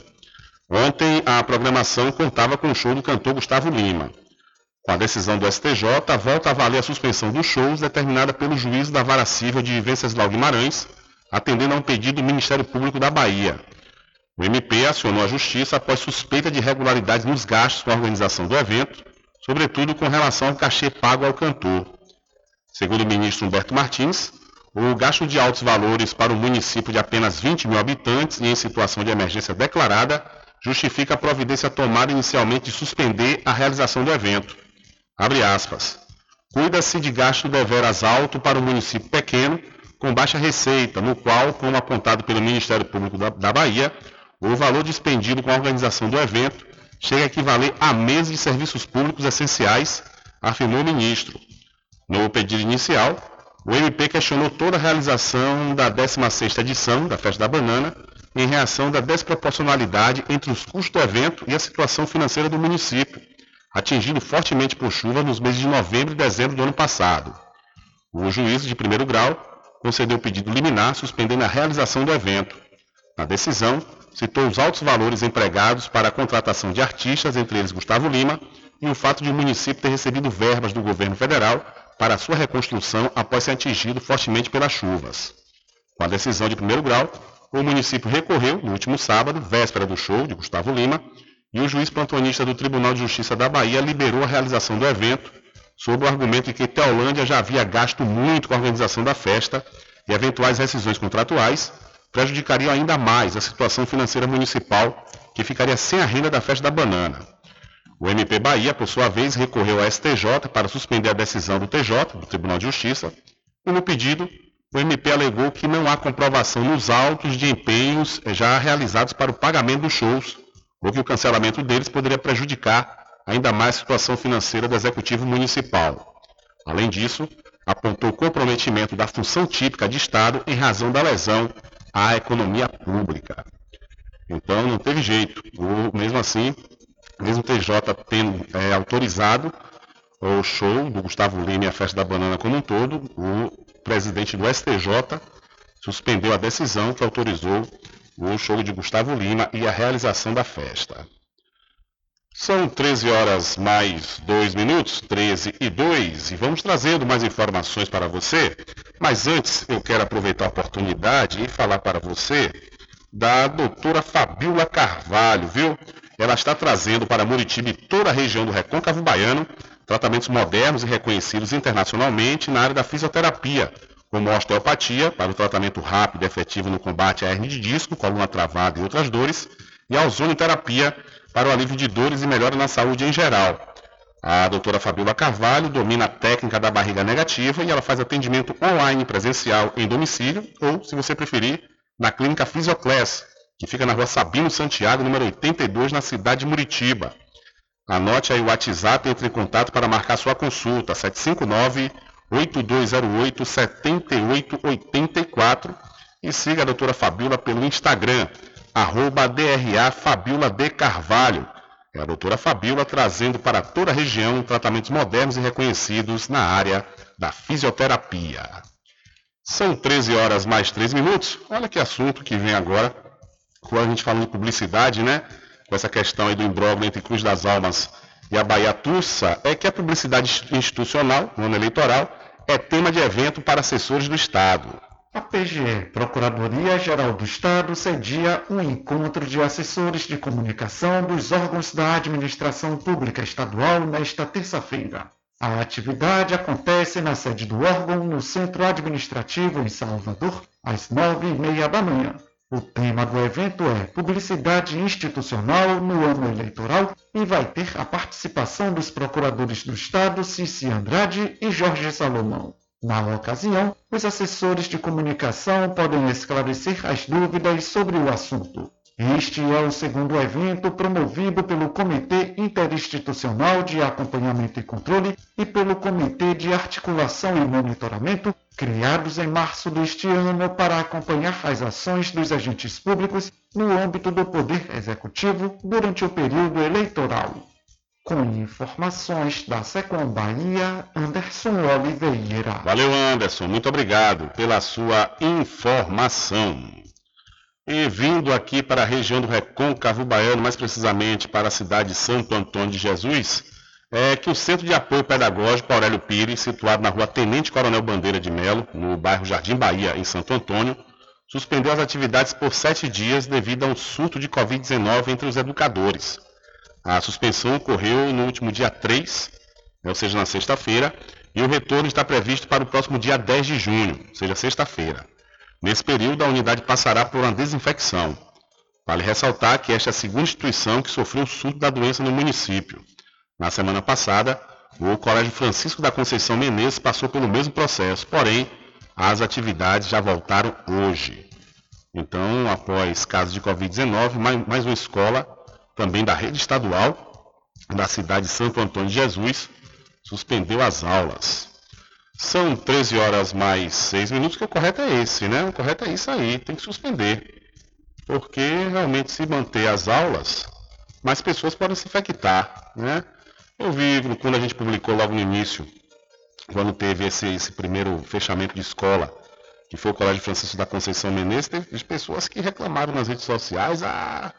Ontem, a programação contava com o show do cantor Gustavo Lima. Com a decisão do STJ, volta a valer a suspensão dos shows determinada pelo juiz da Vara Civil de Venceslau Guimarães, atendendo a um pedido do Ministério Público da Bahia. O MP acionou a Justiça após suspeita de irregularidades nos gastos com a organização do evento, sobretudo com relação ao cachê pago ao cantor. Segundo o ministro Humberto Martins, o gasto de altos valores para um município de apenas 20 mil habitantes e em situação de emergência declarada justifica a providência tomada inicialmente de suspender a realização do evento. Abre aspas. Cuida-se de gasto deveras alto para um município pequeno, com baixa receita, no qual, como apontado pelo Ministério Público da, da Bahia, o valor dispendido com a organização do evento chega a equivaler a meses de serviços públicos essenciais, afirmou o ministro. No pedido inicial, o MP questionou toda a realização da 16ª edição da Festa da Banana, em reação da desproporcionalidade entre os custos do evento e a situação financeira do município, atingido fortemente por chuva nos meses de novembro e dezembro do ano passado. O juízo de primeiro grau concedeu o pedido liminar suspendendo a realização do evento. Na decisão, citou os altos valores empregados para a contratação de artistas, entre eles Gustavo Lima, e o fato de o município ter recebido verbas do governo federal para sua reconstrução após ser atingido fortemente pelas chuvas. Com a decisão de primeiro grau, o município recorreu no último sábado, véspera do show de Gustavo Lima, e o juiz plantonista do Tribunal de Justiça da Bahia liberou a realização do evento, sob o argumento de que Teolândia já havia gasto muito com a organização da festa e eventuais rescisões contratuais prejudicariam ainda mais a situação financeira municipal, que ficaria sem a renda da festa da banana. O MP Bahia, por sua vez, recorreu ao STJ para suspender a decisão do TJ, do Tribunal de Justiça, e no pedido, o MP alegou que não há comprovação nos autos de empenhos já realizados para o pagamento dos shows, ou que o cancelamento deles poderia prejudicar ainda mais a situação financeira do Executivo Municipal. Além disso, apontou comprometimento da função típica de Estado em razão da lesão à economia pública. Então não teve jeito. Mesmo assim, mesmo o TJ tendo é, autorizado o show do Gustavo Lima e a Festa da Banana como um todo, o presidente do STJ suspendeu a decisão que autorizou o show de Gustavo Lima e a realização da festa. São 13 horas mais 2 minutos, 13 e 2, e vamos trazendo mais informações para você. Mas antes, eu quero aproveitar a oportunidade e falar para você da doutora Fabiola Carvalho, viu? Ela está trazendo para Muritiba e toda a região do Recôncavo Baiano tratamentos modernos e reconhecidos internacionalmente na área da fisioterapia, como osteopatia, para o tratamento rápido e efetivo no combate à hernia de disco, coluna travada e outras dores, e a ozonioterapia, para o alívio de dores e melhora na saúde em geral. A doutora Fabiola Carvalho domina a técnica da barriga negativa e ela faz atendimento online presencial em domicílio ou, se você preferir, na clínica Fisioclass, que fica na rua Sabino Santiago, número 82, na cidade de Muritiba. Anote aí o WhatsApp e entre em contato para marcar sua consulta, 759 8208 7884 e siga a doutora Fabiola pelo Instagram, arroba DRA Fabiola de Carvalho. É a doutora Fabiola trazendo para toda a região tratamentos modernos e reconhecidos na área da fisioterapia. São 13 horas mais 3 minutos. Olha que assunto que vem agora, quando a gente falando de publicidade, né? Com essa questão aí do imbróglio entre Cruz das Almas e a Bahia Tussa, é que a publicidade institucional, no ano eleitoral, é tema de evento para assessores do Estado. A PGE, Procuradoria-Geral do Estado, cedia um encontro de assessores de comunicação dos órgãos da administração pública estadual nesta terça-feira. A atividade acontece na sede do órgão, no Centro Administrativo em Salvador, às nove e meia da manhã. O tema do evento é Publicidade Institucional no Ano Eleitoral e vai ter a participação dos procuradores do Estado Cici Andrade e Jorge Salomão. Na ocasião, os assessores de comunicação podem esclarecer as dúvidas sobre o assunto. Este é o segundo evento promovido pelo Comitê Interinstitucional de Acompanhamento e Controle e pelo Comitê de Articulação e Monitoramento, criados em março deste ano para acompanhar as ações dos agentes públicos no âmbito do Poder Executivo durante o período eleitoral. Com informações da Secom Anderson Oliveira. Valeu, Anderson. Muito obrigado pela sua informação. E vindo aqui para a região do Recôncavo Baiano, mais precisamente para a cidade de Santo Antônio de Jesus, é que o Centro de Apoio Pedagógico Aurélio Pires, situado na rua Tenente Coronel Bandeira de Melo, no bairro Jardim Bahia, em Santo Antônio, suspendeu as atividades por sete dias devido a um surto de Covid-19 entre os educadores. A suspensão ocorreu no último dia 3, ou seja, na sexta-feira, e o retorno está previsto para o próximo dia 10 de junho, ou seja, sexta-feira. Nesse período, a unidade passará por uma desinfecção. Vale ressaltar que esta é a segunda instituição que sofreu o surto da doença no município. Na semana passada, o Colégio Francisco da Conceição Menezes passou pelo mesmo processo, porém, as atividades já voltaram hoje. Então, após casos de Covid-19, mais uma escola, também da rede estadual, da cidade de Santo Antônio de Jesus, suspendeu as aulas. São 13 horas mais 6 minutos, que o correto é esse, né? O correto é isso aí, tem que suspender. Porque realmente se manter as aulas, mais pessoas podem se infectar, né? Eu vi quando a gente publicou logo no início, quando teve esse, esse primeiro fechamento de escola, que foi o Colégio Francisco da Conceição Menezes, teve pessoas que reclamaram nas redes sociais, ah,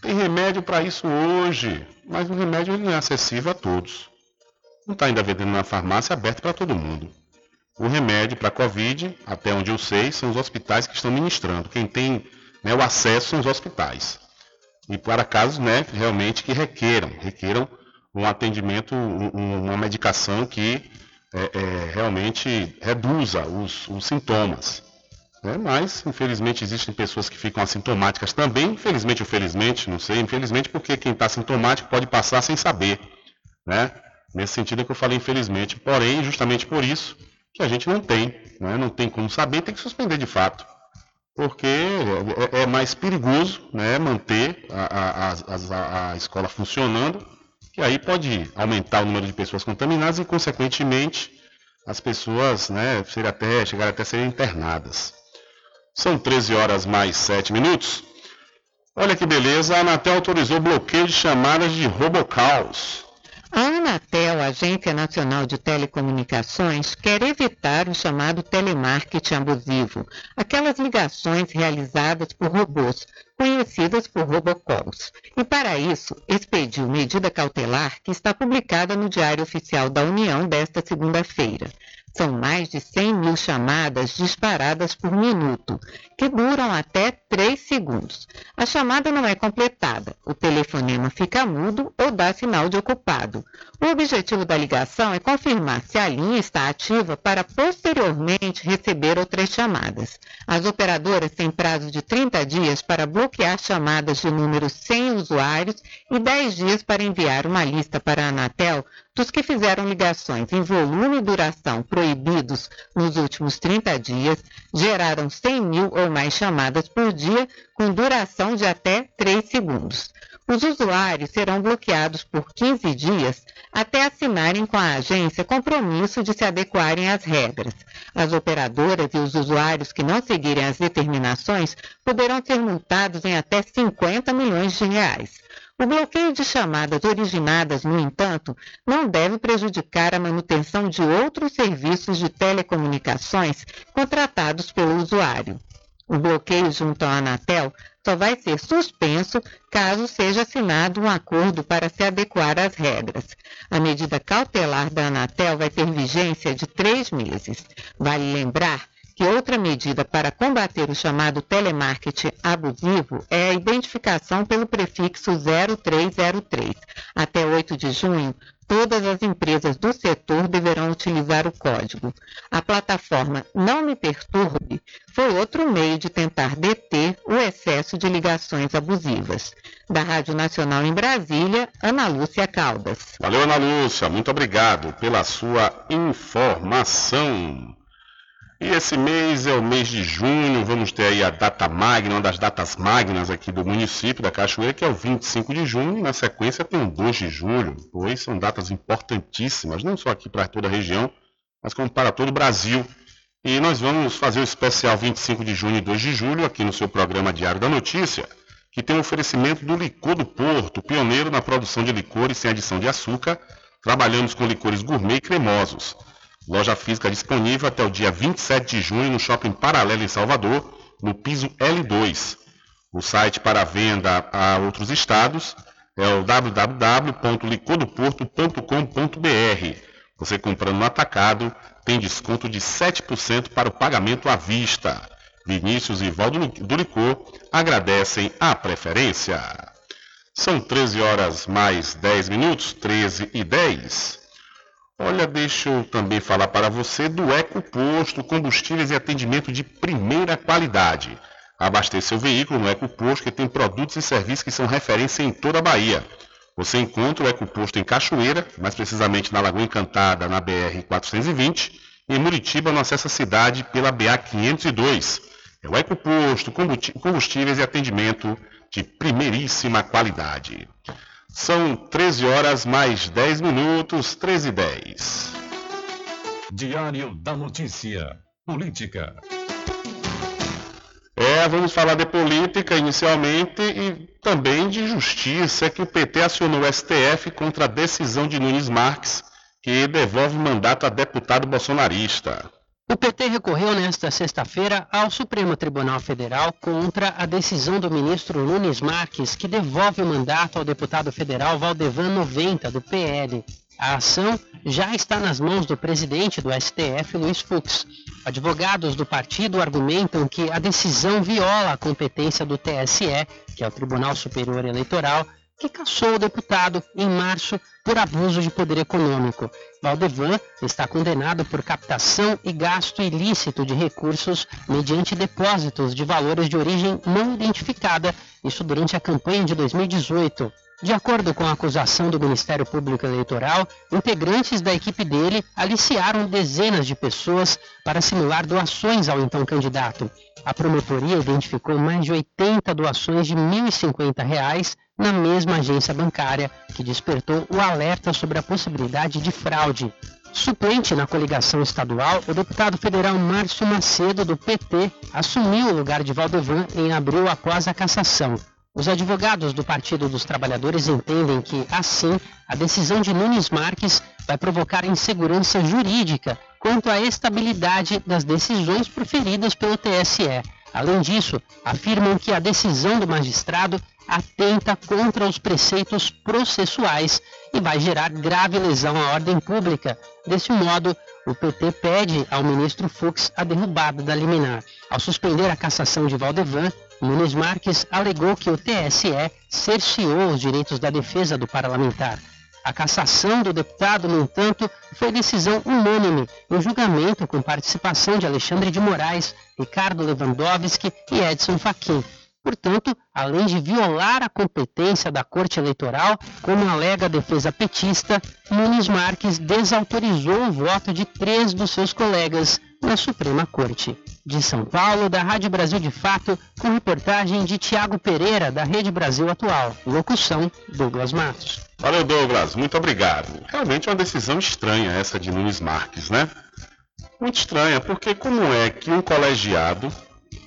tem remédio para isso hoje, mas o remédio não é acessível a todos. Não está ainda vendendo na farmácia aberto para todo mundo. O remédio para a Covid, até onde eu sei, são os hospitais que estão ministrando. Quem tem né, o acesso são os hospitais. E para casos né, realmente que requeram, requeram um atendimento, um, uma medicação que é, é, realmente reduza os, os sintomas. É, mas, infelizmente, existem pessoas que ficam assintomáticas também. Infelizmente ou felizmente, não sei. Infelizmente, porque quem está sintomático pode passar sem saber. Né? Nesse sentido é que eu falei infelizmente. Porém, justamente por isso, que a gente não tem, né? não tem como saber, tem que suspender de fato, porque é, é mais perigoso né, manter a, a, a, a, escola funcionando, que aí pode aumentar o número de pessoas contaminadas e, consequentemente, as pessoas né, até, chegar até serem internadas. São 13 horas mais 7 minutos. Olha que beleza, a Anatel autorizou bloqueio de chamadas de robocalls. A Anatel, Agência Nacional de Telecomunicações, quer evitar o chamado telemarketing abusivo, aquelas ligações realizadas por robôs, conhecidas por robocalls. E para isso, expediu medida cautelar que está publicada no Diário Oficial da União desta segunda-feira. São mais de 100 mil chamadas disparadas por minuto, que duram até 3 segundos. A chamada não é completada, o telefonema fica mudo ou dá sinal de ocupado. O objetivo da ligação é confirmar se a linha está ativa para posteriormente receber outras chamadas. As operadoras têm prazo de 30 dias para bloquear chamadas de números sem usuários e 10 dias para enviar uma lista para a Anatel dos que fizeram ligações em volume e duração proibidos nos últimos 30 dias, geraram 100 mil ou mais chamadas por dia com duração de até 3 segundos. Os usuários serão bloqueados por 15 dias até assinarem com a agência compromisso de se adequarem às regras. As operadoras e os usuários que não seguirem as determinações poderão ser multados em até 50 milhões de reais. O bloqueio de chamadas originadas, no entanto, não deve prejudicar a manutenção de outros serviços de telecomunicações contratados pelo usuário. O bloqueio junto à Anatel só vai ser suspenso caso seja assinado um acordo para se adequar às regras. A medida cautelar da Anatel vai ter vigência de três meses. Vale lembrar que outra medida para combater o chamado telemarketing abusivo é a identificação pelo prefixo 0303. Até 8 de junho, Todas as empresas do setor deverão utilizar o código. A plataforma Não Me Perturbe foi outro meio de tentar deter o excesso de ligações abusivas. Da Rádio Nacional em Brasília, Ana Lúcia Caldas. Valeu, Ana Lúcia. Muito obrigado pela sua informação. E esse mês é o mês de junho, vamos ter aí a data magna, uma das datas magnas aqui do município da Cachoeira, que é o 25 de junho, e na sequência tem o 2 de julho, pois são datas importantíssimas, não só aqui para toda a região, mas como para todo o Brasil. E nós vamos fazer o especial 25 de junho e 2 de julho aqui no seu programa Diário da Notícia, que tem um oferecimento do Licor do Porto, pioneiro na produção de licores sem adição de açúcar. Trabalhamos com licores gourmet e cremosos. Loja física disponível até o dia 27 de junho no Shopping Paralelo em Salvador, no piso L2. O site para venda a outros estados é o www.licordoporto.com.br. Você comprando no atacado tem desconto de 7% para o pagamento à vista. Vinícius e Valdo do Licor agradecem a preferência. São 13 horas mais 10 minutos, 13 e 10. Olha, deixa eu também falar para você do Eco Posto, combustíveis e atendimento de primeira qualidade. Abasteça seu veículo no Eco Posto, que tem produtos e serviços que são referência em toda a Bahia. Você encontra o Eco Posto em Cachoeira, mais precisamente na Lagoa Encantada, na BR 420, e em Muritiba, no acesso à cidade pela BA 502. É o Eco Posto, combustíveis e atendimento de primeiríssima qualidade. São 13 horas mais 10 minutos, 13 e 10. Diário da Notícia. Política. É, vamos falar de política inicialmente e também de justiça que o PT acionou o STF contra a decisão de Nunes Marques que devolve mandato a deputado bolsonarista. O PT recorreu nesta sexta-feira ao Supremo Tribunal Federal contra a decisão do ministro Nunes Marques, que devolve o mandato ao deputado federal Valdevan 90, do PL. A ação já está nas mãos do presidente do STF, Luiz Fux. Advogados do partido argumentam que a decisão viola a competência do TSE, que é o Tribunal Superior Eleitoral, que cassou o deputado em março por abuso de poder econômico. Valdevan está condenado por captação e gasto ilícito de recursos mediante depósitos de valores de origem não identificada, isso durante a campanha de 2018. De acordo com a acusação do Ministério Público Eleitoral, integrantes da equipe dele aliciaram dezenas de pessoas para simular doações ao então candidato. A promotoria identificou mais de 80 doações de R$ 1.050 na mesma agência bancária, que despertou o alerta sobre a possibilidade de fraude. Suplente na coligação estadual, o deputado federal Márcio Macedo, do PT, assumiu o lugar de Valdevan em abril após a cassação. Os advogados do Partido dos Trabalhadores entendem que, assim, a decisão de Nunes Marques vai provocar insegurança jurídica quanto à estabilidade das decisões proferidas pelo TSE. Além disso, afirmam que a decisão do magistrado atenta contra os preceitos processuais e vai gerar grave lesão à ordem pública. Desse modo, o PT pede ao ministro Fux a derrubada da liminar. Ao suspender a cassação de Valdevan, Nunes Marques alegou que o TSE cerceou os direitos da defesa do parlamentar. A cassação do deputado, no entanto, foi decisão unânime, em julgamento com participação de Alexandre de Moraes, Ricardo Lewandowski e Edson Fachin. Portanto, além de violar a competência da Corte Eleitoral, como alega a defesa petista, Nunes Marques desautorizou o voto de três dos seus colegas na Suprema Corte. De São Paulo, da Rádio Brasil de Fato, com reportagem de Tiago Pereira, da Rede Brasil Atual. Locução, Douglas Matos. Valeu, Douglas. Muito obrigado. Realmente é uma decisão estranha essa de Nunes Marques, né? Muito estranha, porque como é que um colegiado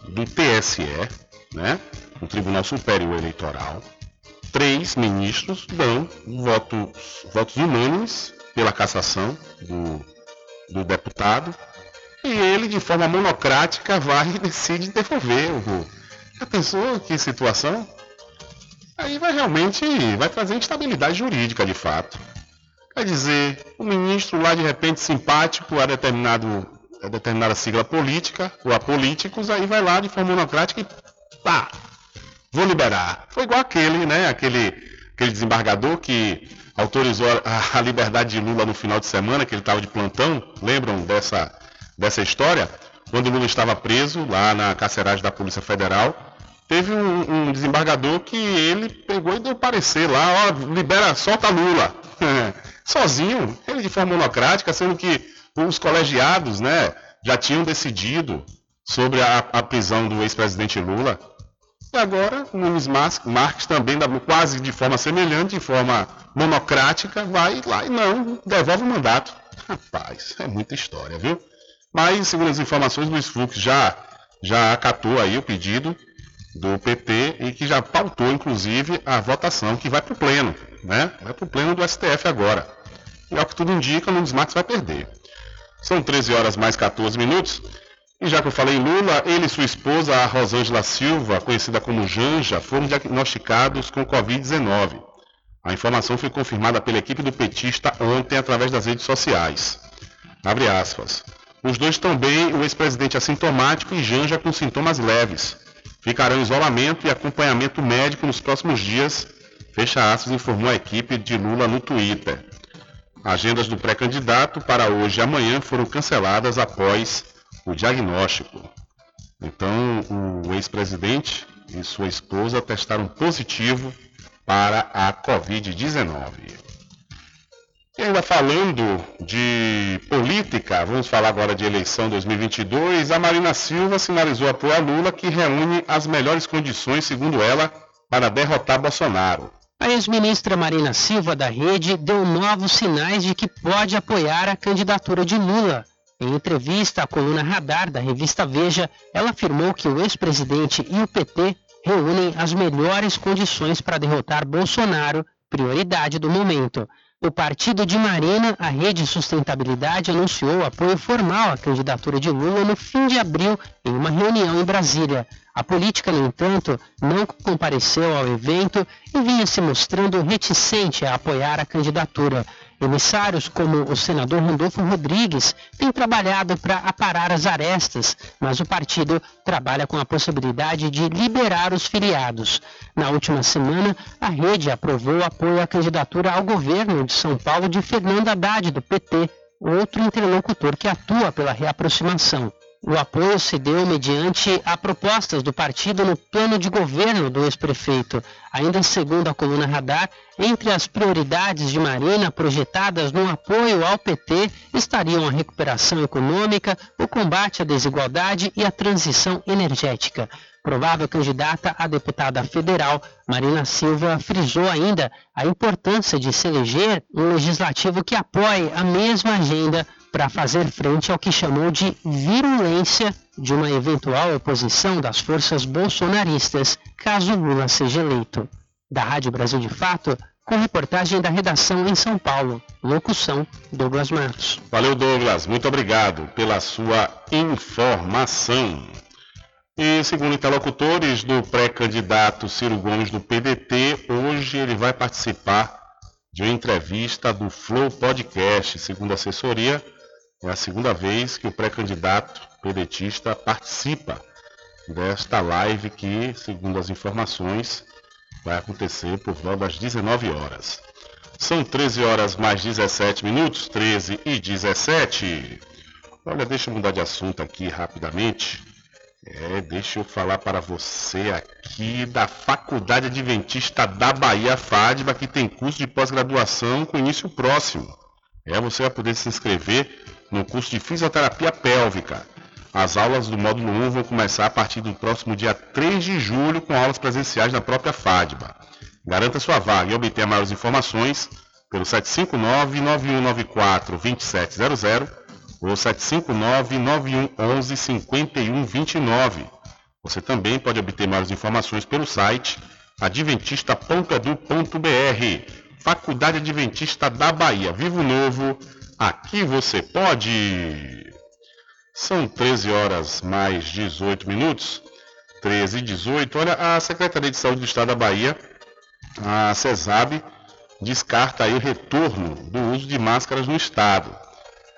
do TSE né, o Tribunal Superior Eleitoral, três ministros dão votos, votos unânimes pela cassação do, do deputado e ele, de forma monocrática, vai e decide devolver o. Já pensou que situação? Aí vai realmente vai trazer instabilidade jurídica de fato. Quer dizer, o ministro lá de repente simpático a determinado a determinada sigla política ou a políticos, aí vai lá de forma monocrática e Pá, vou liberar. Foi igual aquele, né? Aquele, aquele desembargador que autorizou a, a liberdade de Lula no final de semana, que ele estava de plantão, lembram dessa, dessa história? Quando Lula estava preso lá na carceragem da Polícia Federal, teve um, um desembargador que ele pegou e deu parecer lá, ó, libera, solta Lula. [laughs] Sozinho, ele de forma monocrática, sendo que os colegiados, né, já tinham decidido sobre a, a prisão do ex-presidente Lula. E agora, Nunes Marques também, quase de forma semelhante, de forma monocrática, vai lá e não, devolve o mandato. Rapaz, é muita história, viu? Mas, segundo as informações, Luiz Fux já, já acatou aí o pedido do PT e que já pautou, inclusive, a votação que vai para o pleno, né? Vai para o pleno do STF agora. E ao que tudo indica, Nunes Marques vai perder. São 13 horas mais 14 minutos. E já que eu falei Lula, ele e sua esposa, a Rosângela Silva, conhecida como Janja, foram diagnosticados com Covid-19. A informação foi confirmada pela equipe do petista ontem através das redes sociais. Abre aspas. Os dois bem, o ex-presidente assintomático e Janja com sintomas leves. Ficarão em isolamento e acompanhamento médico nos próximos dias, fecha aspas, informou a equipe de Lula no Twitter. Agendas do pré-candidato para hoje e amanhã foram canceladas após o diagnóstico. Então, o ex-presidente e sua esposa testaram positivo para a Covid-19. E ainda falando de política, vamos falar agora de eleição 2022. A Marina Silva sinalizou apoio a Lula, que reúne as melhores condições, segundo ela, para derrotar Bolsonaro. A ex-ministra Marina Silva da Rede deu novos sinais de que pode apoiar a candidatura de Lula em entrevista à coluna Radar da revista Veja, ela afirmou que o ex-presidente e o PT reúnem as melhores condições para derrotar Bolsonaro, prioridade do momento. O partido de Marina, a Rede Sustentabilidade, anunciou apoio formal à candidatura de Lula no fim de abril, em uma reunião em Brasília. A política, no entanto, não compareceu ao evento e vinha se mostrando reticente a apoiar a candidatura. Emissários como o senador Randolfo Rodrigues têm trabalhado para aparar as arestas, mas o partido trabalha com a possibilidade de liberar os filiados. Na última semana, a rede aprovou apoio à candidatura ao governo de São Paulo de Fernando Haddad, do PT, outro interlocutor que atua pela reaproximação. O apoio se deu mediante a propostas do partido no plano de governo do ex-prefeito. Ainda segundo a coluna Radar, entre as prioridades de Marina projetadas no apoio ao PT estariam a recuperação econômica, o combate à desigualdade e a transição energética. Provável candidata a deputada federal, Marina Silva frisou ainda a importância de se eleger um legislativo que apoie a mesma agenda para fazer frente ao que chamou de virulência de uma eventual oposição das forças bolsonaristas, caso Lula seja eleito. Da Rádio Brasil de Fato, com reportagem da redação em São Paulo. Locução: Douglas Matos. Valeu, Douglas. Muito obrigado pela sua informação. E segundo interlocutores do pré-candidato Ciro Gomes do PDT, hoje ele vai participar de uma entrevista do Flow Podcast. Segundo a assessoria, é a segunda vez que o pré-candidato pedetista participa desta live que, segundo as informações, vai acontecer por volta das 19 horas. São 13 horas mais 17 minutos, 13 e 17. Olha, deixa eu mudar de assunto aqui rapidamente. É, deixa eu falar para você aqui da Faculdade Adventista da Bahia, FADBA, que tem curso de pós-graduação com início próximo. É, você vai poder se inscrever no curso de fisioterapia pélvica. As aulas do módulo 1 vão começar a partir do próximo dia 3 de julho com aulas presenciais na própria FADBA. Garanta sua vaga e obtenha maiores informações pelo 759-9194-2700 ou 759-9111-5129. Você também pode obter maiores informações pelo site adventista.edu.br. Faculdade Adventista da Bahia. Vivo Novo Aqui você pode. São 13 horas mais 18 minutos. 13 e 18. Olha, a Secretaria de Saúde do Estado da Bahia, a CESAB, descarta aí o retorno do uso de máscaras no Estado.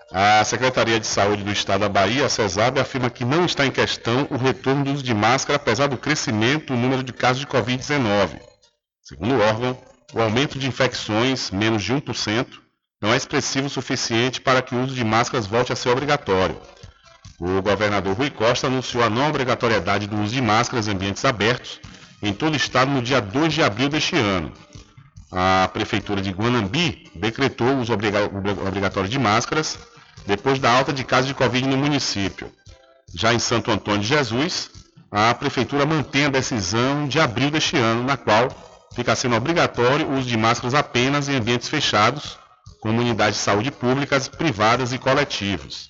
A Secretaria de Saúde do Estado da Bahia, a CESAB, afirma que não está em questão o retorno do uso de máscara, apesar do crescimento do número de casos de Covid-19. Segundo o órgão, o aumento de infecções, menos de 1%, não é expressivo o suficiente para que o uso de máscaras volte a ser obrigatório. O governador Rui Costa anunciou a não obrigatoriedade do uso de máscaras em ambientes abertos em todo o estado no dia 2 de abril deste ano. A prefeitura de Guanambi decretou o uso obrigatório de máscaras depois da alta de casos de Covid no município. Já em Santo Antônio de Jesus, a Prefeitura mantém a decisão de abril deste ano, na qual fica sendo obrigatório o uso de máscaras apenas em ambientes fechados, como unidades de saúde públicas, privadas e coletivos.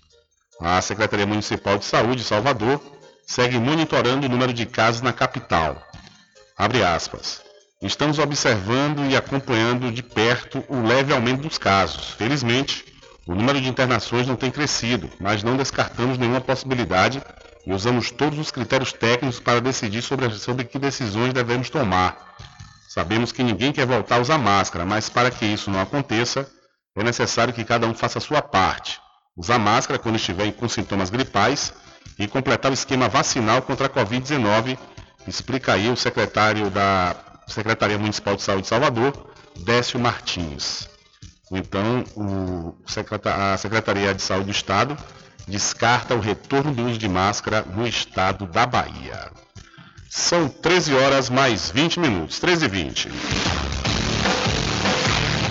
A Secretaria Municipal de Saúde de Salvador segue monitorando o número de casos na capital. Abre aspas. Estamos observando e acompanhando de perto o leve aumento dos casos. Felizmente, o número de internações não tem crescido, mas não descartamos nenhuma possibilidade e usamos todos os critérios técnicos para decidir sobre, sobre que decisões devemos tomar. Sabemos que ninguém quer voltar a usar máscara, mas para que isso não aconteça, é necessário que cada um faça a sua parte. Usar máscara quando estiver com sintomas gripais e completar o esquema vacinal contra a Covid-19, explica aí o secretário da Secretaria Municipal de Saúde de Salvador, Décio Martins. Então, o, a Secretaria de Saúde do Estado descarta o retorno do uso de máscara no estado da Bahia. São 13 horas mais 20 minutos, 13 e 20.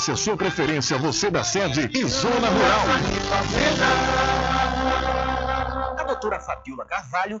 agradece a sua preferência, você da sede e Zona Rural. A doutora Fabiola Carvalho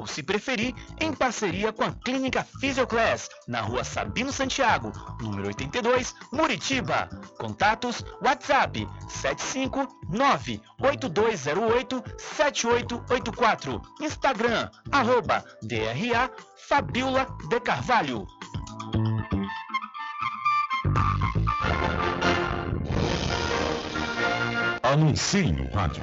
ou se preferir, em parceria com a Clínica Physioclass, na rua Sabino Santiago, número 82, Muritiba. Contatos WhatsApp 759-8208-7884. Instagram, arroba DRA Fabiola de Carvalho. Anuncie no rádio.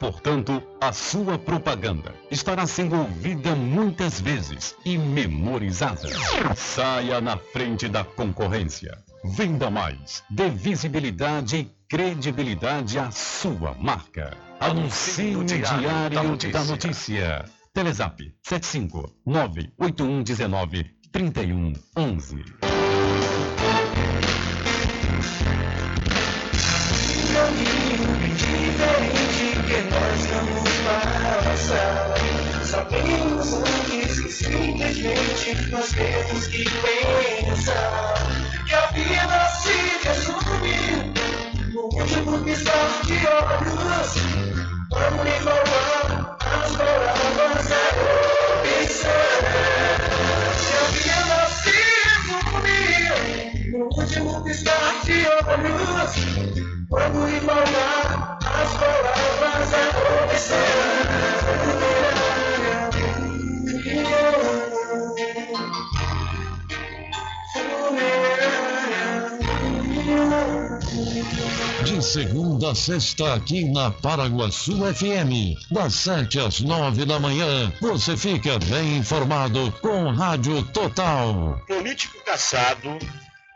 Portanto, a sua propaganda estará sendo ouvida muitas vezes e memorizada. Saia na frente da concorrência. Venda mais. Dê visibilidade e credibilidade à sua marca. Anuncie no Diário da Notícia. Telezap 75 98119 3111. caminho diferente que nós vamos passar. Sabemos antes que simplesmente nós temos que pensar que a vida se resume no último piscar de olhos. Vamos igualar as palavras a opção. No último piscar de olhos. Vamos igualar as palavras a opção. De segunda a sexta aqui na Paraguaçu FM, das 7 às 9 da manhã, você fica bem informado com Rádio Total. Político caçado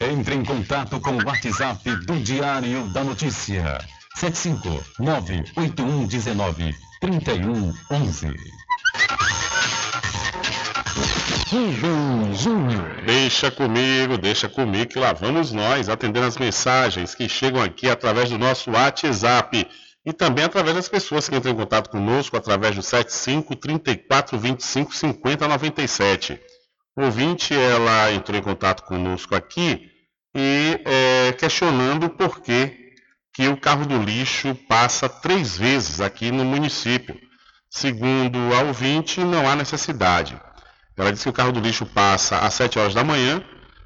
Entre em contato com o WhatsApp do Diário da Notícia. 759-8119-3111. Deixa comigo, deixa comigo que lá vamos nós atendendo as mensagens que chegam aqui através do nosso WhatsApp e também através das pessoas que entram em contato conosco através do 75 34 25 50 97. Ouvinte, ela entrou em contato conosco aqui e é, questionando por que, que o carro do lixo passa três vezes aqui no município. Segundo a ouvinte, não há necessidade. Ela disse que o carro do lixo passa às 7 horas da manhã,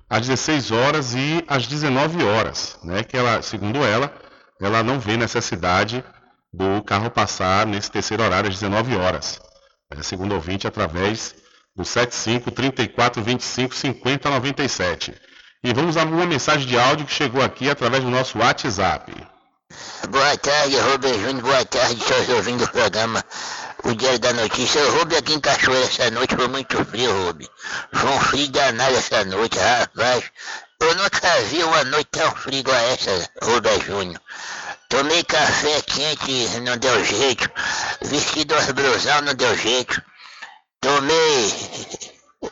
às 16 horas e às 19 horas, né? Que ela, segundo ela, ela não vê necessidade do carro passar nesse terceiro horário às 19 horas. É, segundo ouvinte, através do 75 34 25 50 97. E vamos a uma mensagem de áudio que chegou aqui através do nosso WhatsApp. Boa tarde, Rubem Júnior. Boa tarde, seus ouvindo o programa O Diário da Notícia. Rubem aqui em Cachoeira essa noite foi muito frio, Rubem. Foi um frio danado essa noite, rapaz. Eu nunca vi uma noite tão fria igual essa, Rubem Júnior. Tomei café quente, não deu jeito. Vesti dois blusão, não deu jeito. Tomei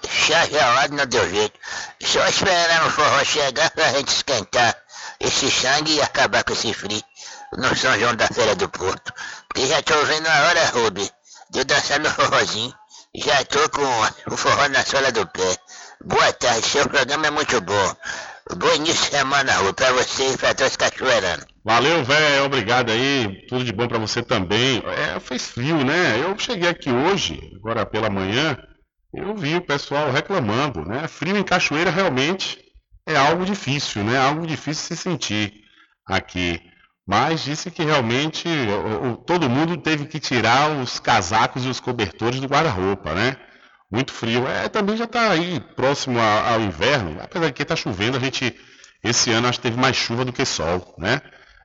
chá gelado, não deu jeito. Só esperando o forró chegar pra gente esquentar esse sangue e acabar com esse frio no São João da Feira do Porto. Porque já tô vendo a hora, Rubi, de eu dançar meu forrozinho. Já tô com o forró na sola do pé. Boa tarde, seu programa é muito bom. Bom início de semana, Rubi, pra você e pra todos cachoeiranos. Valeu, velho, obrigado aí. Tudo de bom para você também. É, fez frio, né? Eu cheguei aqui hoje, agora pela manhã, eu vi o pessoal reclamando, né? Frio em Cachoeira realmente é algo difícil, né? Algo difícil se sentir aqui. Mas disse que realmente todo mundo teve que tirar os casacos e os cobertores do guarda-roupa, né? Muito frio. É, também já está aí próximo ao inverno. Apesar de que está chovendo, a gente esse ano acho que teve mais chuva do que sol, né?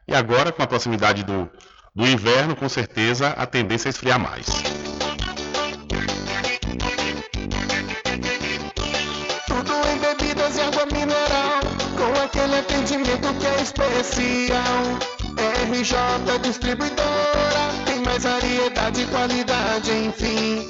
E agora, com a proximidade do, do inverno, com certeza a tendência é esfriar mais. Tudo em bebidas e água mineral, com aquele atendimento que é especial. RJ Distribuidora, tem mais variedade e qualidade, enfim.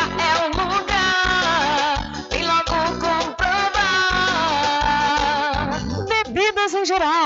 o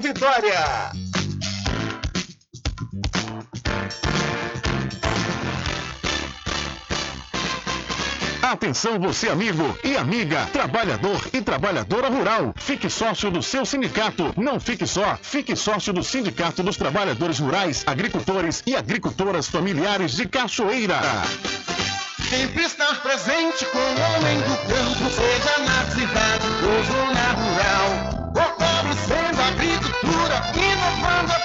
Vitória. Atenção você amigo e amiga, trabalhador e trabalhadora rural. Fique sócio do seu sindicato. Não fique só, fique sócio do Sindicato dos Trabalhadores Rurais, Agricultores e Agricultoras Familiares de Cachoeira. Sempre estar presente com o homem do campo, seja na cidade ou zona rural.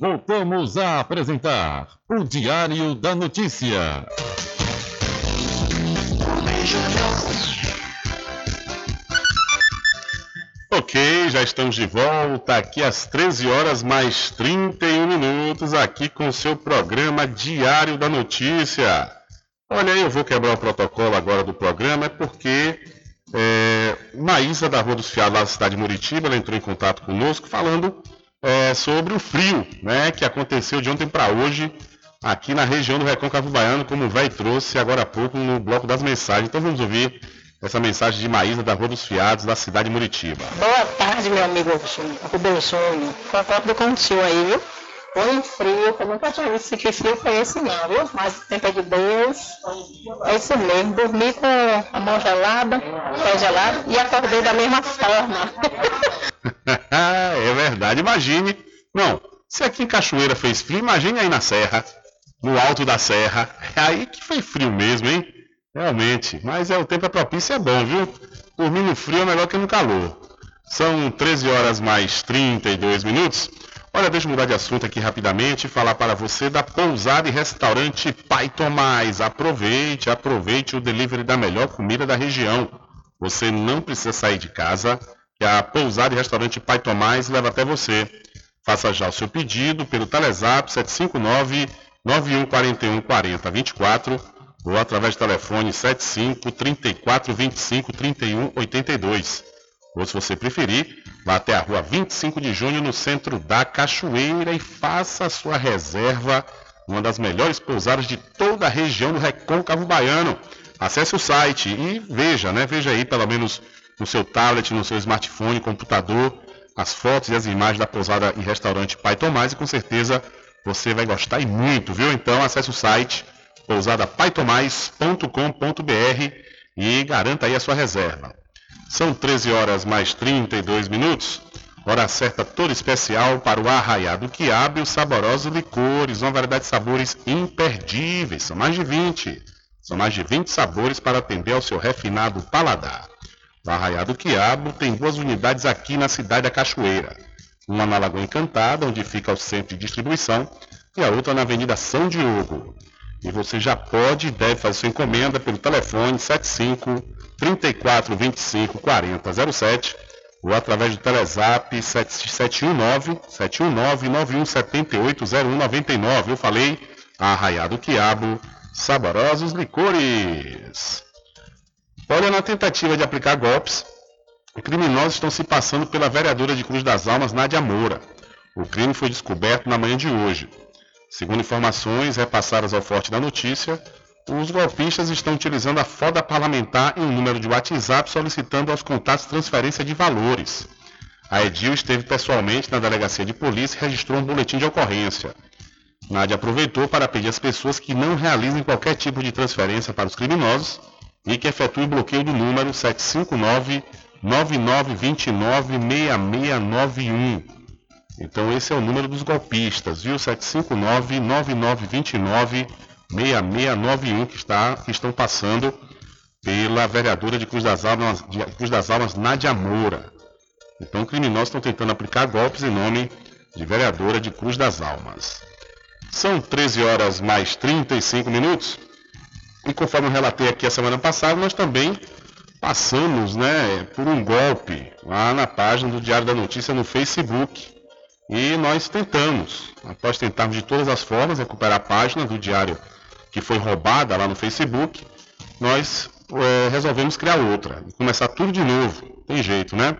Voltamos a apresentar o Diário da Notícia. Ok, já estamos de volta aqui às 13 horas mais 31 minutos, aqui com o seu programa Diário da Notícia. Olha eu vou quebrar o protocolo agora do programa, é porque é, Maísa da Rua dos Fiados, da cidade de Muritiba, ela entrou em contato conosco falando é, sobre o frio né, que aconteceu de ontem para hoje aqui na região do Recôncavo Baiano, como o velho trouxe agora há pouco no bloco das mensagens. Então vamos ouvir essa mensagem de Maísa da Rua dos Fiados, da cidade de Muritiba. Boa tarde, meu amigo Rubens Júnior. Fofoca do contigo aí, viu? Um frio, que eu nunca tinha visto que frio foi esse não, viu? Mas o tempo é de Deus. É isso mesmo. Dormi com a mão gelada, pé gelado e acordei da mesma forma. [laughs] é verdade, imagine. Não, se aqui em Cachoeira fez frio, imagine aí na Serra, no alto da Serra. É aí que foi frio mesmo, hein? Realmente. Mas é o tempo é propício é bom, viu? Dormir no frio é melhor que no calor. São 13 horas mais 32 minutos. Olha, deixa eu mudar de assunto aqui rapidamente e falar para você da pousada e restaurante Pai Tomás. Aproveite, aproveite o delivery da melhor comida da região. Você não precisa sair de casa, que a pousada e restaurante Pai Tomás leva até você. Faça já o seu pedido pelo Telezap 759 9141 4024 ou através do telefone 75 34 25 31 82. Ou se você preferir, vá até a rua 25 de junho no centro da Cachoeira e faça a sua reserva, uma das melhores pousadas de toda a região do Recôncavo Baiano. Acesse o site e veja, né? Veja aí pelo menos no seu tablet, no seu smartphone, computador, as fotos e as imagens da pousada e restaurante Pai Tomás e com certeza você vai gostar e muito, viu? Então acesse o site pousadapaitomais.com.br e garanta aí a sua reserva. São 13 horas mais 32 minutos. Hora certa toda especial para o Arraiado Quiabo e os saborosos licores, uma variedade de sabores imperdíveis. São mais de 20. São mais de 20 sabores para atender ao seu refinado paladar. O Arraiado Quiabo tem duas unidades aqui na cidade da Cachoeira. uma na Lagoa Encantada, onde fica o centro de distribuição, e a outra na Avenida São Diogo. E você já pode e deve fazer sua encomenda pelo telefone 75 34 25 40 07 ou através do Telezap 719 719 9178 0199. Eu falei Arraiado Quiabo, saborosos licores. Olha, na tentativa de aplicar golpes, criminosos estão se passando pela vereadora de Cruz das Almas, Nádia Moura. O crime foi descoberto na manhã de hoje. Segundo informações repassadas ao Forte da Notícia, os golpistas estão utilizando a foda parlamentar em um número de WhatsApp solicitando aos contatos transferência de valores. A Edil esteve pessoalmente na delegacia de polícia e registrou um boletim de ocorrência. Nádia aproveitou para pedir às pessoas que não realizem qualquer tipo de transferência para os criminosos e que efetuem bloqueio do número 759 9929 6691 então esse é o número dos golpistas, viu? 759-9929-6691 que, está, que estão passando pela vereadora de Cruz das Almas, de Cruz das Almas, Nádia Moura. Então criminosos estão tentando aplicar golpes em nome de vereadora de Cruz das Almas. São 13 horas mais 35 minutos. E conforme eu relatei aqui a semana passada, nós também passamos né, por um golpe lá na página do Diário da Notícia no Facebook. E nós tentamos, após tentarmos de todas as formas recuperar a página do diário que foi roubada lá no Facebook, nós é, resolvemos criar outra, começar tudo de novo, tem jeito, né?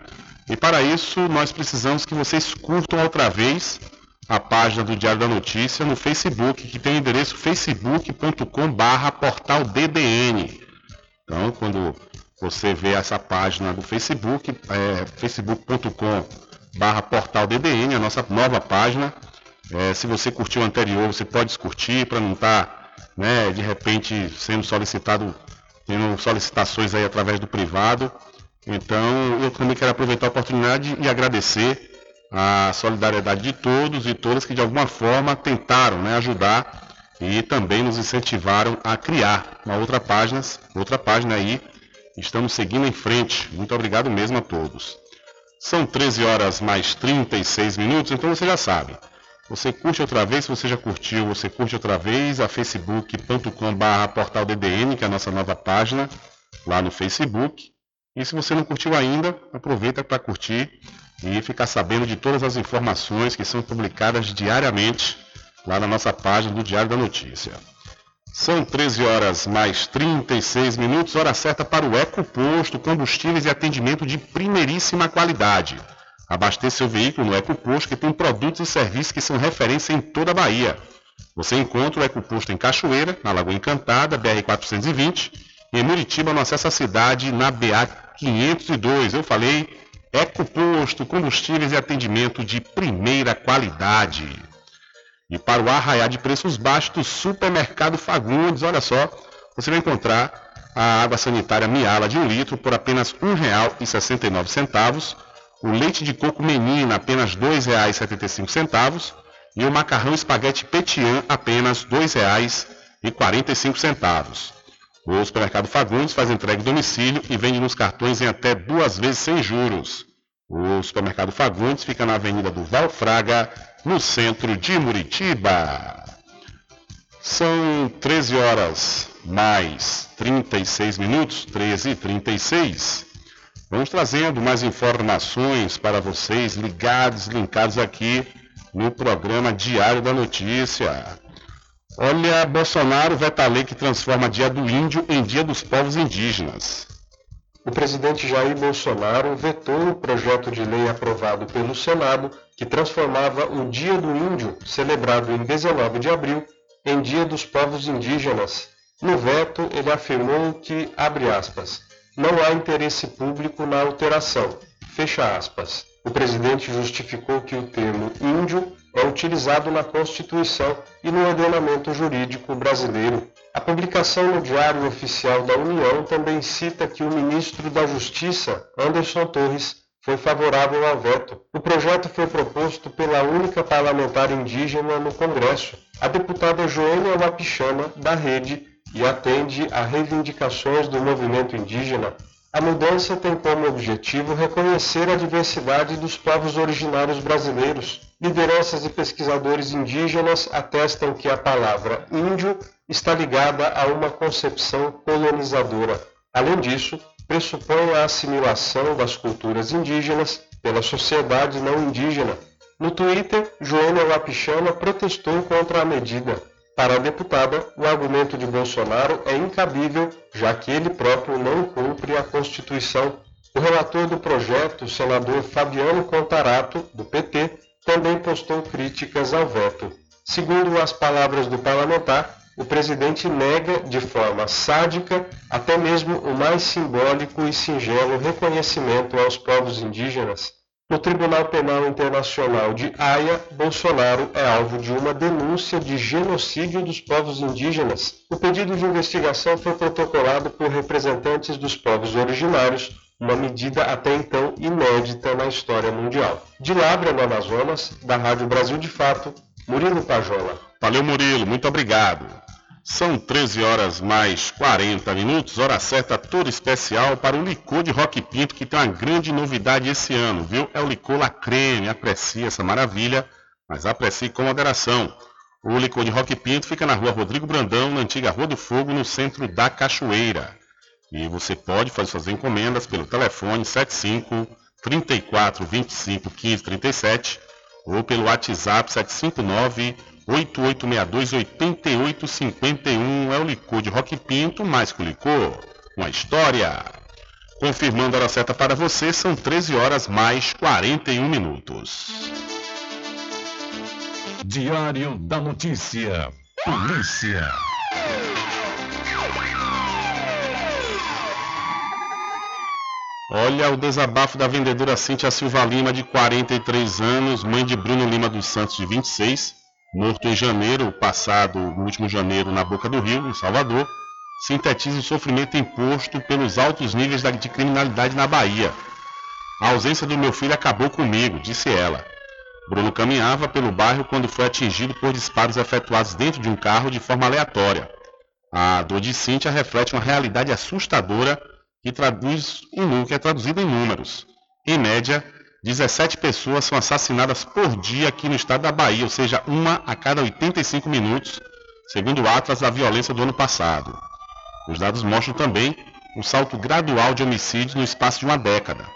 E para isso nós precisamos que vocês curtam outra vez a página do Diário da Notícia no Facebook, que tem o endereço facebook.com/barra. Então, quando você vê essa página do Facebook, é facebook.com barra portal DDN, a nossa nova página. É, se você curtiu o anterior, você pode descurtir para não estar, tá, né, de repente, sendo solicitado, tendo solicitações aí através do privado. Então, eu também quero aproveitar a oportunidade e agradecer a solidariedade de todos e todas que de alguma forma tentaram né, ajudar e também nos incentivaram a criar uma outra página, outra página aí. Estamos seguindo em frente. Muito obrigado mesmo a todos. São 13 horas mais 36 minutos, então você já sabe. Você curte outra vez, se você já curtiu, você curte outra vez a facebook.com.br portalddn, que é a nossa nova página lá no Facebook. E se você não curtiu ainda, aproveita para curtir e ficar sabendo de todas as informações que são publicadas diariamente lá na nossa página do Diário da Notícia. São 13 horas mais 36 minutos, hora certa para o EcoPosto, combustíveis e atendimento de primeiríssima qualidade. Abasteça seu veículo no EcoPosto, que tem produtos e serviços que são referência em toda a Bahia. Você encontra o EcoPosto em Cachoeira, na Lagoa Encantada, BR-420, e em Muritiba, no acesso à cidade, na BA 502. Eu falei EcoPosto, combustíveis e atendimento de primeira qualidade. E para o arraiar de preços baixos do Supermercado Fagundes, olha só, você vai encontrar a água sanitária Miala de um litro por apenas R$ 1,69, o leite de coco Menina apenas R$ 2,75 e o macarrão espaguete Petian apenas R$ 2,45. O supermercado Fagundes faz entrega em domicílio e vende nos cartões em até duas vezes sem juros. O supermercado Fagundes fica na Avenida do Valfraga, no centro de Muritiba. São 13 horas mais 36 minutos, 13 e 36. Vamos trazendo mais informações para vocês ligados, linkados aqui no programa Diário da Notícia. Olha, Bolsonaro veta a lei que transforma Dia do Índio em Dia dos Povos Indígenas. O presidente Jair Bolsonaro vetou o projeto de lei aprovado pelo Senado que transformava o Dia do Índio, celebrado em 19 de abril, em Dia dos Povos Indígenas. No veto, ele afirmou que, abre aspas, não há interesse público na alteração, fecha aspas. O presidente justificou que o termo índio é utilizado na Constituição e no ordenamento jurídico brasileiro. A publicação no Diário Oficial da União também cita que o ministro da Justiça, Anderson Torres, foi favorável ao veto. O projeto foi proposto pela única parlamentar indígena no Congresso, a deputada Joênia Wapichana, da Rede, e atende a reivindicações do movimento indígena. A mudança tem como objetivo reconhecer a diversidade dos povos originários brasileiros. Lideranças e pesquisadores indígenas atestam que a palavra índio está ligada a uma concepção colonizadora. Além disso, pressupõe a assimilação das culturas indígenas pela sociedade não indígena. No Twitter, Joana Wapichana protestou contra a medida. Para a deputada, o argumento de Bolsonaro é incabível, já que ele próprio não cumpre a Constituição. O relator do projeto, o senador Fabiano Contarato, do PT, também postou críticas ao veto. Segundo as palavras do parlamentar, o presidente nega de forma sádica até mesmo o mais simbólico e singelo reconhecimento aos povos indígenas. No Tribunal Penal Internacional de Haia, Bolsonaro é alvo de uma denúncia de genocídio dos povos indígenas. O pedido de investigação foi protocolado por representantes dos povos originários, uma medida até então inédita na história mundial. De Labra, no Amazonas, da Rádio Brasil de Fato, Murilo Pajola. Valeu, Murilo, muito obrigado. São 13 horas mais 40 minutos, hora certa toda especial para o licor de Rock Pinto, que tem uma grande novidade esse ano, viu? É o licor La Creme, aprecie essa maravilha, mas aprecie com moderação. O licor de Rock Pinto fica na rua Rodrigo Brandão, na antiga Rua do Fogo, no centro da Cachoeira. E você pode fazer suas encomendas pelo telefone 75 34 25 15 37 ou pelo WhatsApp 759 8862-8851 é o licor de Rock Pinto, mais o licor, uma história. Confirmando a hora certa para você, são 13 horas mais 41 minutos. Diário da Notícia. Polícia. Olha o desabafo da vendedora Cíntia Silva Lima, de 43 anos, mãe de Bruno Lima dos Santos, de 26, morto em janeiro passado, no último janeiro, na Boca do Rio, em Salvador, sintetiza o sofrimento imposto pelos altos níveis de criminalidade na Bahia. A ausência do meu filho acabou comigo, disse ela. Bruno caminhava pelo bairro quando foi atingido por disparos efetuados dentro de um carro de forma aleatória. A dor de Cíntia reflete uma realidade assustadora que, traduz, que é traduzida em números. Em média, 17 pessoas são assassinadas por dia aqui no estado da Bahia, ou seja, uma a cada 85 minutos, segundo o Atlas da Violência do ano passado. Os dados mostram também um salto gradual de homicídios no espaço de uma década.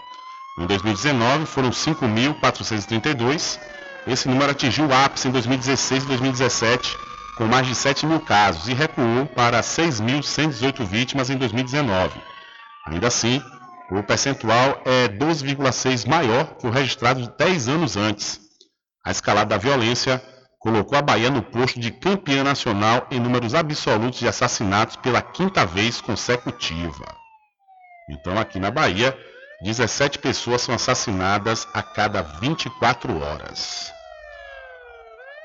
Em 2019 foram 5.432, esse número atingiu o ápice em 2016 e 2017, com mais de 7 mil casos, e recuou para 6.118 vítimas em 2019. Ainda assim, o percentual é 12,6 maior que o registrado 10 anos antes. A escalada da violência colocou a Bahia no posto de campeã nacional em números absolutos de assassinatos pela quinta vez consecutiva. Então, aqui na Bahia, 17 pessoas são assassinadas a cada 24 horas.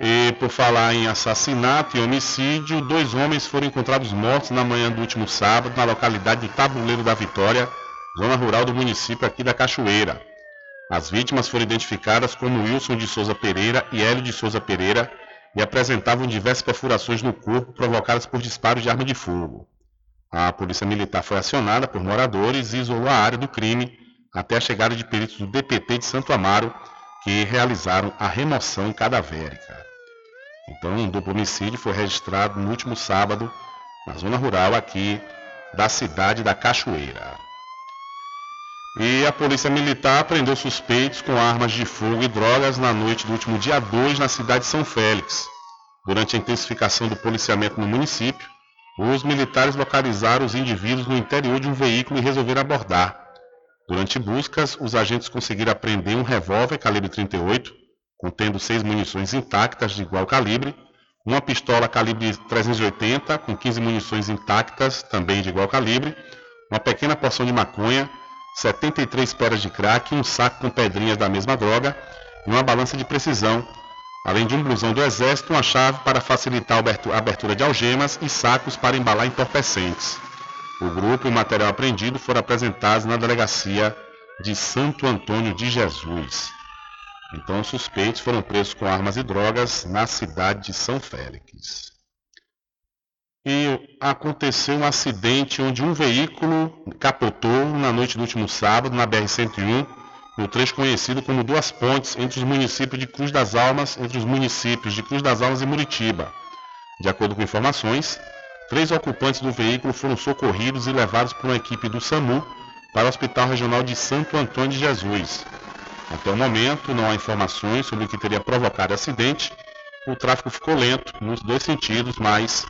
E por falar em assassinato e homicídio, dois homens foram encontrados mortos na manhã do último sábado na localidade do Tabuleiro da Vitória, zona rural do município aqui da Cachoeira. As vítimas foram identificadas como Wilson de Souza Pereira e Hélio de Souza Pereira e apresentavam diversas perfurações no corpo provocadas por disparos de arma de fogo. A polícia militar foi acionada por moradores e isolou a área do crime até a chegada de peritos do DPT de Santo Amaro, que realizaram a remoção cadavérica. Então, um duplo homicídio foi registrado no último sábado na zona rural aqui da cidade da Cachoeira. E a Polícia Militar prendeu suspeitos com armas de fogo e drogas na noite do último dia 2 na cidade de São Félix. Durante a intensificação do policiamento no município, os militares localizaram os indivíduos no interior de um veículo e resolveram abordar. Durante buscas, os agentes conseguiram apreender um revólver calibre 38, contendo seis munições intactas de igual calibre, uma pistola calibre 380 com 15 munições intactas, também de igual calibre, uma pequena porção de maconha, 73 pedras de crack, um saco com pedrinhas da mesma droga e uma balança de precisão, além de um blusão do exército, uma chave para facilitar a abertura de algemas e sacos para embalar entorpecentes. O grupo e o material apreendido foram apresentados na delegacia de Santo Antônio de Jesus. Então, os suspeitos foram presos com armas e drogas na cidade de São Félix. E aconteceu um acidente onde um veículo capotou na noite do último sábado na BR-101, no trecho conhecido como Duas Pontes, entre os municípios de Cruz das Almas, entre os municípios de Cruz das Almas e Muritiba. De acordo com informações, três ocupantes do veículo foram socorridos e levados por uma equipe do SAMU para o Hospital Regional de Santo Antônio de Jesus. Até o momento, não há informações sobre o que teria provocado o acidente. O tráfego ficou lento nos dois sentidos, mas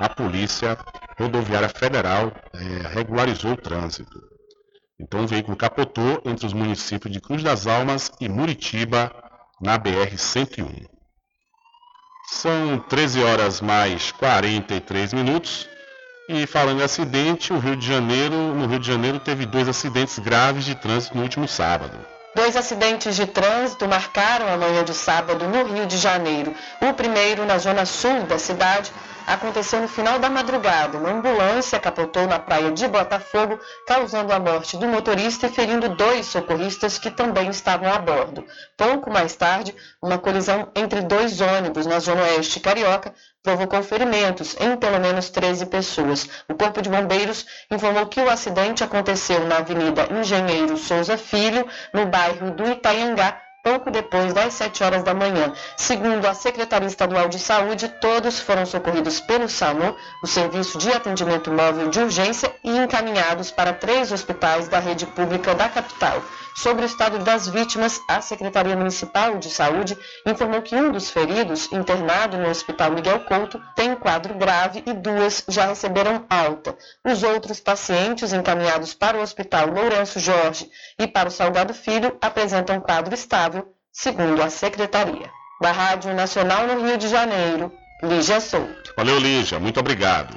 a Polícia Rodoviária Federal é, regularizou o trânsito. Então o veículo capotou entre os municípios de Cruz das Almas e Muritiba, na BR-101. São 13 horas mais 43 minutos. E falando em acidente, o Rio de Janeiro, no Rio de Janeiro teve dois acidentes graves de trânsito no último sábado. Dois acidentes de trânsito marcaram a manhã de sábado no Rio de Janeiro. O primeiro na zona sul da cidade, aconteceu no final da madrugada. Uma ambulância capotou na praia de Botafogo, causando a morte do motorista e ferindo dois socorristas que também estavam a bordo. Pouco mais tarde, uma colisão entre dois ônibus na zona oeste carioca provocou ferimentos em pelo menos 13 pessoas. O Corpo de Bombeiros informou que o acidente aconteceu na Avenida Engenheiro Souza Filho, no bairro do Itaiangá, pouco depois das 7 horas da manhã. Segundo a Secretaria Estadual de Saúde, todos foram socorridos pelo SAMU, o Serviço de Atendimento Móvel de Urgência, e encaminhados para três hospitais da rede pública da capital. Sobre o estado das vítimas, a Secretaria Municipal de Saúde informou que um dos feridos, internado no Hospital Miguel Couto, tem um quadro grave e duas já receberam alta. Os outros pacientes encaminhados para o Hospital Lourenço Jorge e para o Salgado Filho apresentam quadro estável, segundo a Secretaria. Da Rádio Nacional no Rio de Janeiro, Lígia Souto. Valeu, Lígia. Muito obrigado.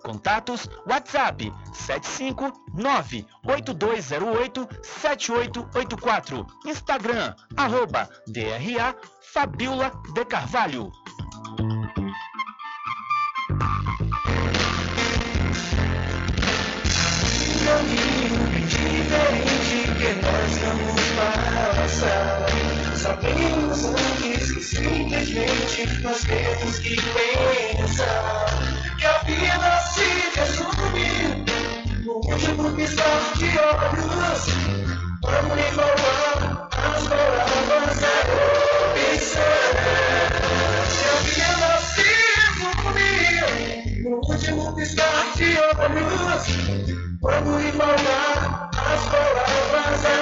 Contatos WhatsApp 759-8208-7884. Instagram, arroba DRA Fabiola de Carvalho. caminho diferente que nós vamos passar. Sabemos antes que simplesmente nós temos que pensar que a vida se resume no último piscar de olhos. Vamos falar as palavras da opção. Que a vida se resume no último piscar de olhos. Lhe faltar as palavras, é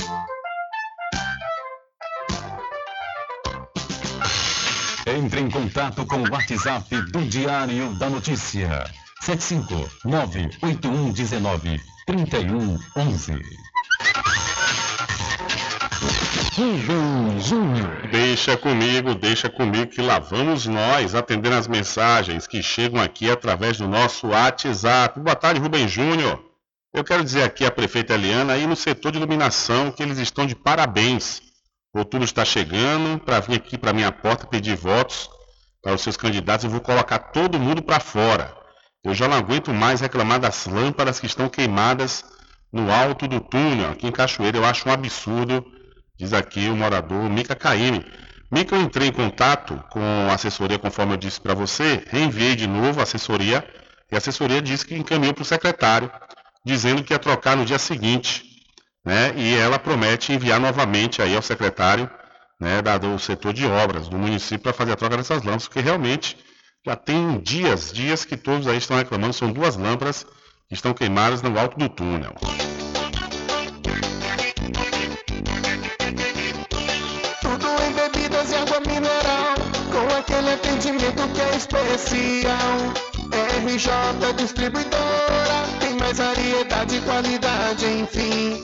Entre em contato com o WhatsApp do Diário da Notícia. 759-8119-3111. Deixa comigo, deixa comigo que lá vamos nós atendendo as mensagens que chegam aqui através do nosso WhatsApp. Boa tarde, Rubem Júnior. Eu quero dizer aqui à prefeita Eliana aí no setor de iluminação que eles estão de parabéns. Outubro está chegando para vir aqui para minha porta pedir votos para os seus candidatos. Eu vou colocar todo mundo para fora. Eu já não aguento mais reclamar das lâmpadas que estão queimadas no alto do túnel, aqui em Cachoeira. Eu acho um absurdo, diz aqui o morador Mica Caime. Mica, eu entrei em contato com a assessoria, conforme eu disse para você, reenviei de novo a assessoria, e a assessoria disse que encaminhou para o secretário, dizendo que ia trocar no dia seguinte né? E ela promete enviar novamente aí ao secretário né, da, do setor de obras do município para fazer a troca dessas lâmpadas, porque realmente já tem dias, dias que todos aí estão reclamando, são duas lâmpadas que estão queimadas no alto do túnel. Tudo em bebidas e água mineral, com aquele atendimento que é especial. RJ Distribuidora, tem mais variedade e qualidade, enfim.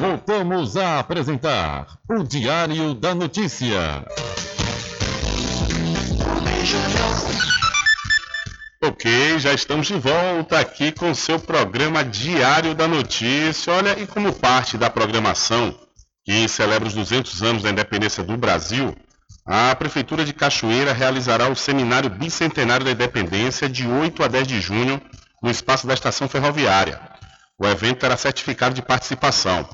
Voltamos a apresentar o Diário da Notícia. Ok, já estamos de volta aqui com seu programa Diário da Notícia. Olha, e como parte da programação que celebra os 200 anos da independência do Brasil, a Prefeitura de Cachoeira realizará o Seminário Bicentenário da Independência de 8 a 10 de junho no espaço da estação ferroviária. O evento terá certificado de participação.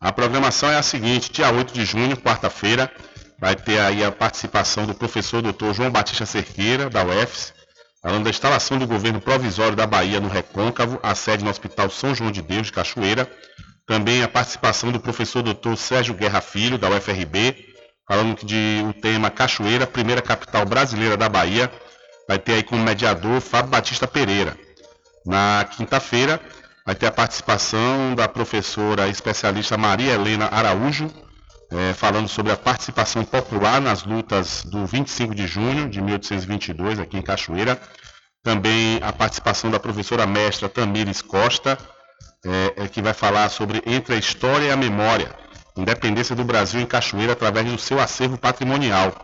A programação é a seguinte: dia 8 de junho, quarta-feira, vai ter aí a participação do professor Dr. João Batista Cerqueira, da UFS, falando da instalação do governo provisório da Bahia no Recôncavo, a sede no Hospital São João de Deus de Cachoeira. Também a participação do professor Dr. Sérgio Guerra Filho, da UFRB, falando de o tema Cachoeira, primeira capital brasileira da Bahia. Vai ter aí como mediador Fábio Batista Pereira. Na quinta-feira, vai ter a participação da professora especialista Maria Helena Araújo, é, falando sobre a participação popular nas lutas do 25 de junho de 1822, aqui em Cachoeira. Também a participação da professora mestra Tamires Costa, é, é, que vai falar sobre Entre a História e a Memória, Independência do Brasil em Cachoeira através do seu acervo patrimonial.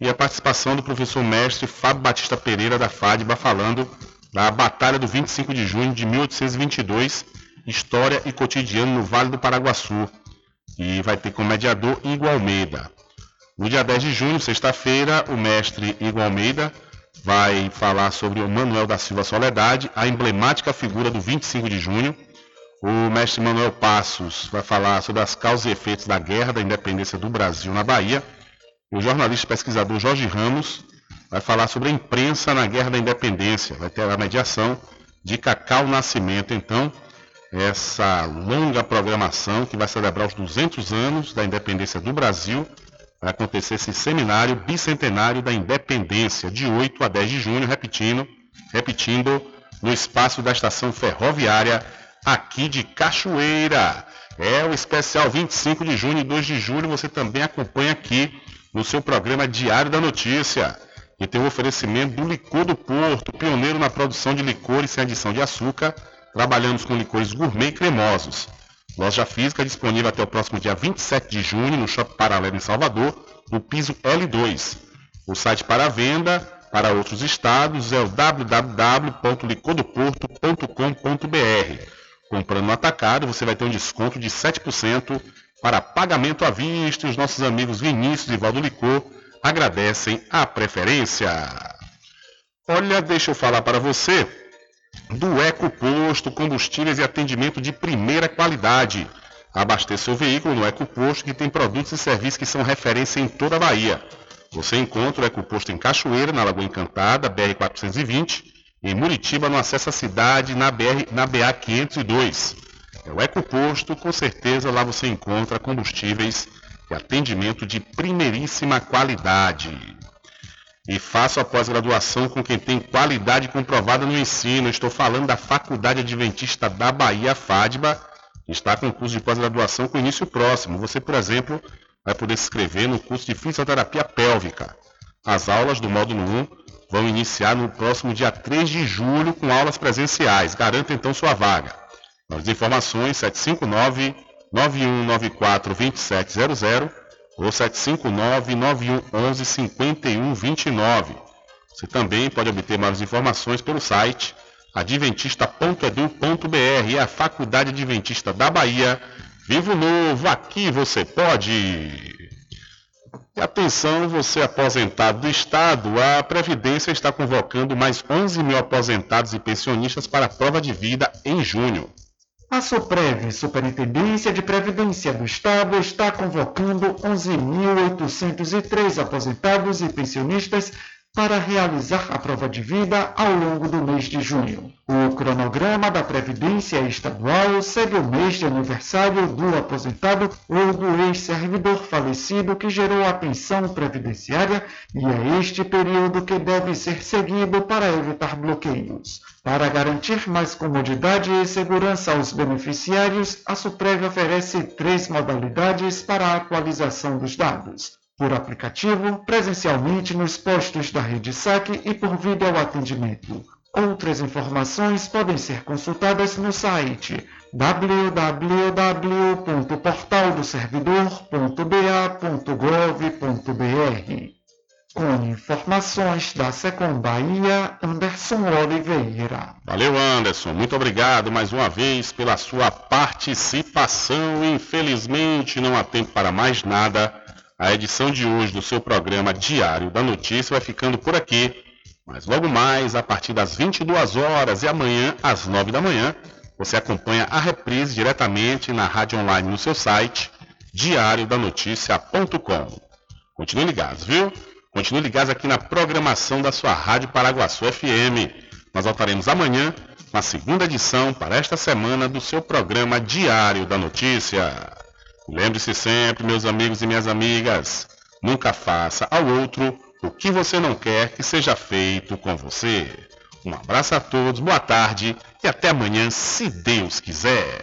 E a participação do professor mestre Fábio Batista Pereira, da FADBA, falando da Batalha do 25 de junho de 1822, História e Cotidiano no Vale do Paraguaçu, e vai ter como mediador Igor Almeida. No dia 10 de junho, sexta-feira, o mestre Igor Almeida vai falar sobre o Manuel da Silva Soledade, a emblemática figura do 25 de junho. O mestre Manuel Passos vai falar sobre as causas e efeitos da Guerra da Independência do Brasil na Bahia. O jornalista e pesquisador Jorge Ramos vai falar sobre a imprensa na Guerra da Independência. Vai ter a mediação de Cacau Nascimento, então, essa longa programação que vai celebrar os 200 anos da independência do Brasil. Vai acontecer esse seminário bicentenário da independência, de 8 a 10 de junho, repetindo, repetindo no espaço da estação ferroviária aqui de Cachoeira. É o especial 25 de junho e 2 de julho, você também acompanha aqui no seu programa Diário da Notícia e tem o oferecimento do Licor do Porto, pioneiro na produção de licores sem adição de açúcar. Trabalhamos com licores gourmet e cremosos. Loja física disponível até o próximo dia 27 de junho no Shopping Paralelo em Salvador, no piso L2. O site para venda para outros estados é o www.licordoporto.com.br. Comprando no atacado, você vai ter um desconto de 7% para pagamento à vista. Os nossos amigos Vinícius e Valdo Licor agradecem a preferência. Olha, deixa eu falar para você do Eco Posto, combustíveis e atendimento de primeira qualidade. Abasteça o veículo no Eco Posto, que tem produtos e serviços que são referência em toda a Bahia. Você encontra o Eco Posto em Cachoeira, na Lagoa Encantada, BR-420, em Muritiba, no acesso à cidade, na, BR, na BA-502. É o Eco Posto, com certeza lá você encontra combustíveis e atendimento de primeiríssima qualidade. E faça a pós-graduação com quem tem qualidade comprovada no ensino. Estou falando da Faculdade Adventista da Bahia, FADBA, que está com curso de pós-graduação com início próximo. Você, por exemplo, vai poder se inscrever no curso de Fisioterapia Pélvica. As aulas do módulo 1 vão iniciar no próximo dia 3 de julho com aulas presenciais. Garanta então sua vaga. Mais informações 759 9194 2700 ou 759 9111 5129. Você também pode obter mais informações pelo site adventista.edu.br e a Faculdade Adventista da Bahia. Vivo Novo, aqui você pode! E atenção, você aposentado do Estado, a Previdência está convocando mais 11 mil aposentados e pensionistas para a prova de vida em junho. A SUPREV, Superintendência de Previdência do Estado, está convocando 11.803 aposentados e pensionistas para realizar a prova de vida ao longo do mês de junho. O cronograma da Previdência Estadual segue o mês de aniversário do aposentado ou do ex-servidor falecido que gerou a pensão previdenciária e é este período que deve ser seguido para evitar bloqueios. Para garantir mais comodidade e segurança aos beneficiários, a Suprev oferece três modalidades para a atualização dos dados por aplicativo, presencialmente nos postos da rede SAC e por videoatendimento. Outras informações podem ser consultadas no site www.portaldoservidor.ba.gov.br. Com informações da Secom Bahia, Anderson Oliveira. Valeu, Anderson. Muito obrigado mais uma vez pela sua participação. Infelizmente, não há tempo para mais nada. A edição de hoje do seu programa Diário da Notícia vai ficando por aqui. Mas logo mais, a partir das 22 horas e amanhã às 9 da manhã, você acompanha a reprise diretamente na rádio online no seu site diariodanoticia.com. Continue ligados, viu? Continue ligados aqui na programação da sua Rádio Paraguaçu FM. Nós voltaremos amanhã na segunda edição para esta semana do seu programa Diário da Notícia. Lembre-se sempre, meus amigos e minhas amigas, nunca faça ao outro o que você não quer que seja feito com você. Um abraço a todos, boa tarde e até amanhã, se Deus quiser.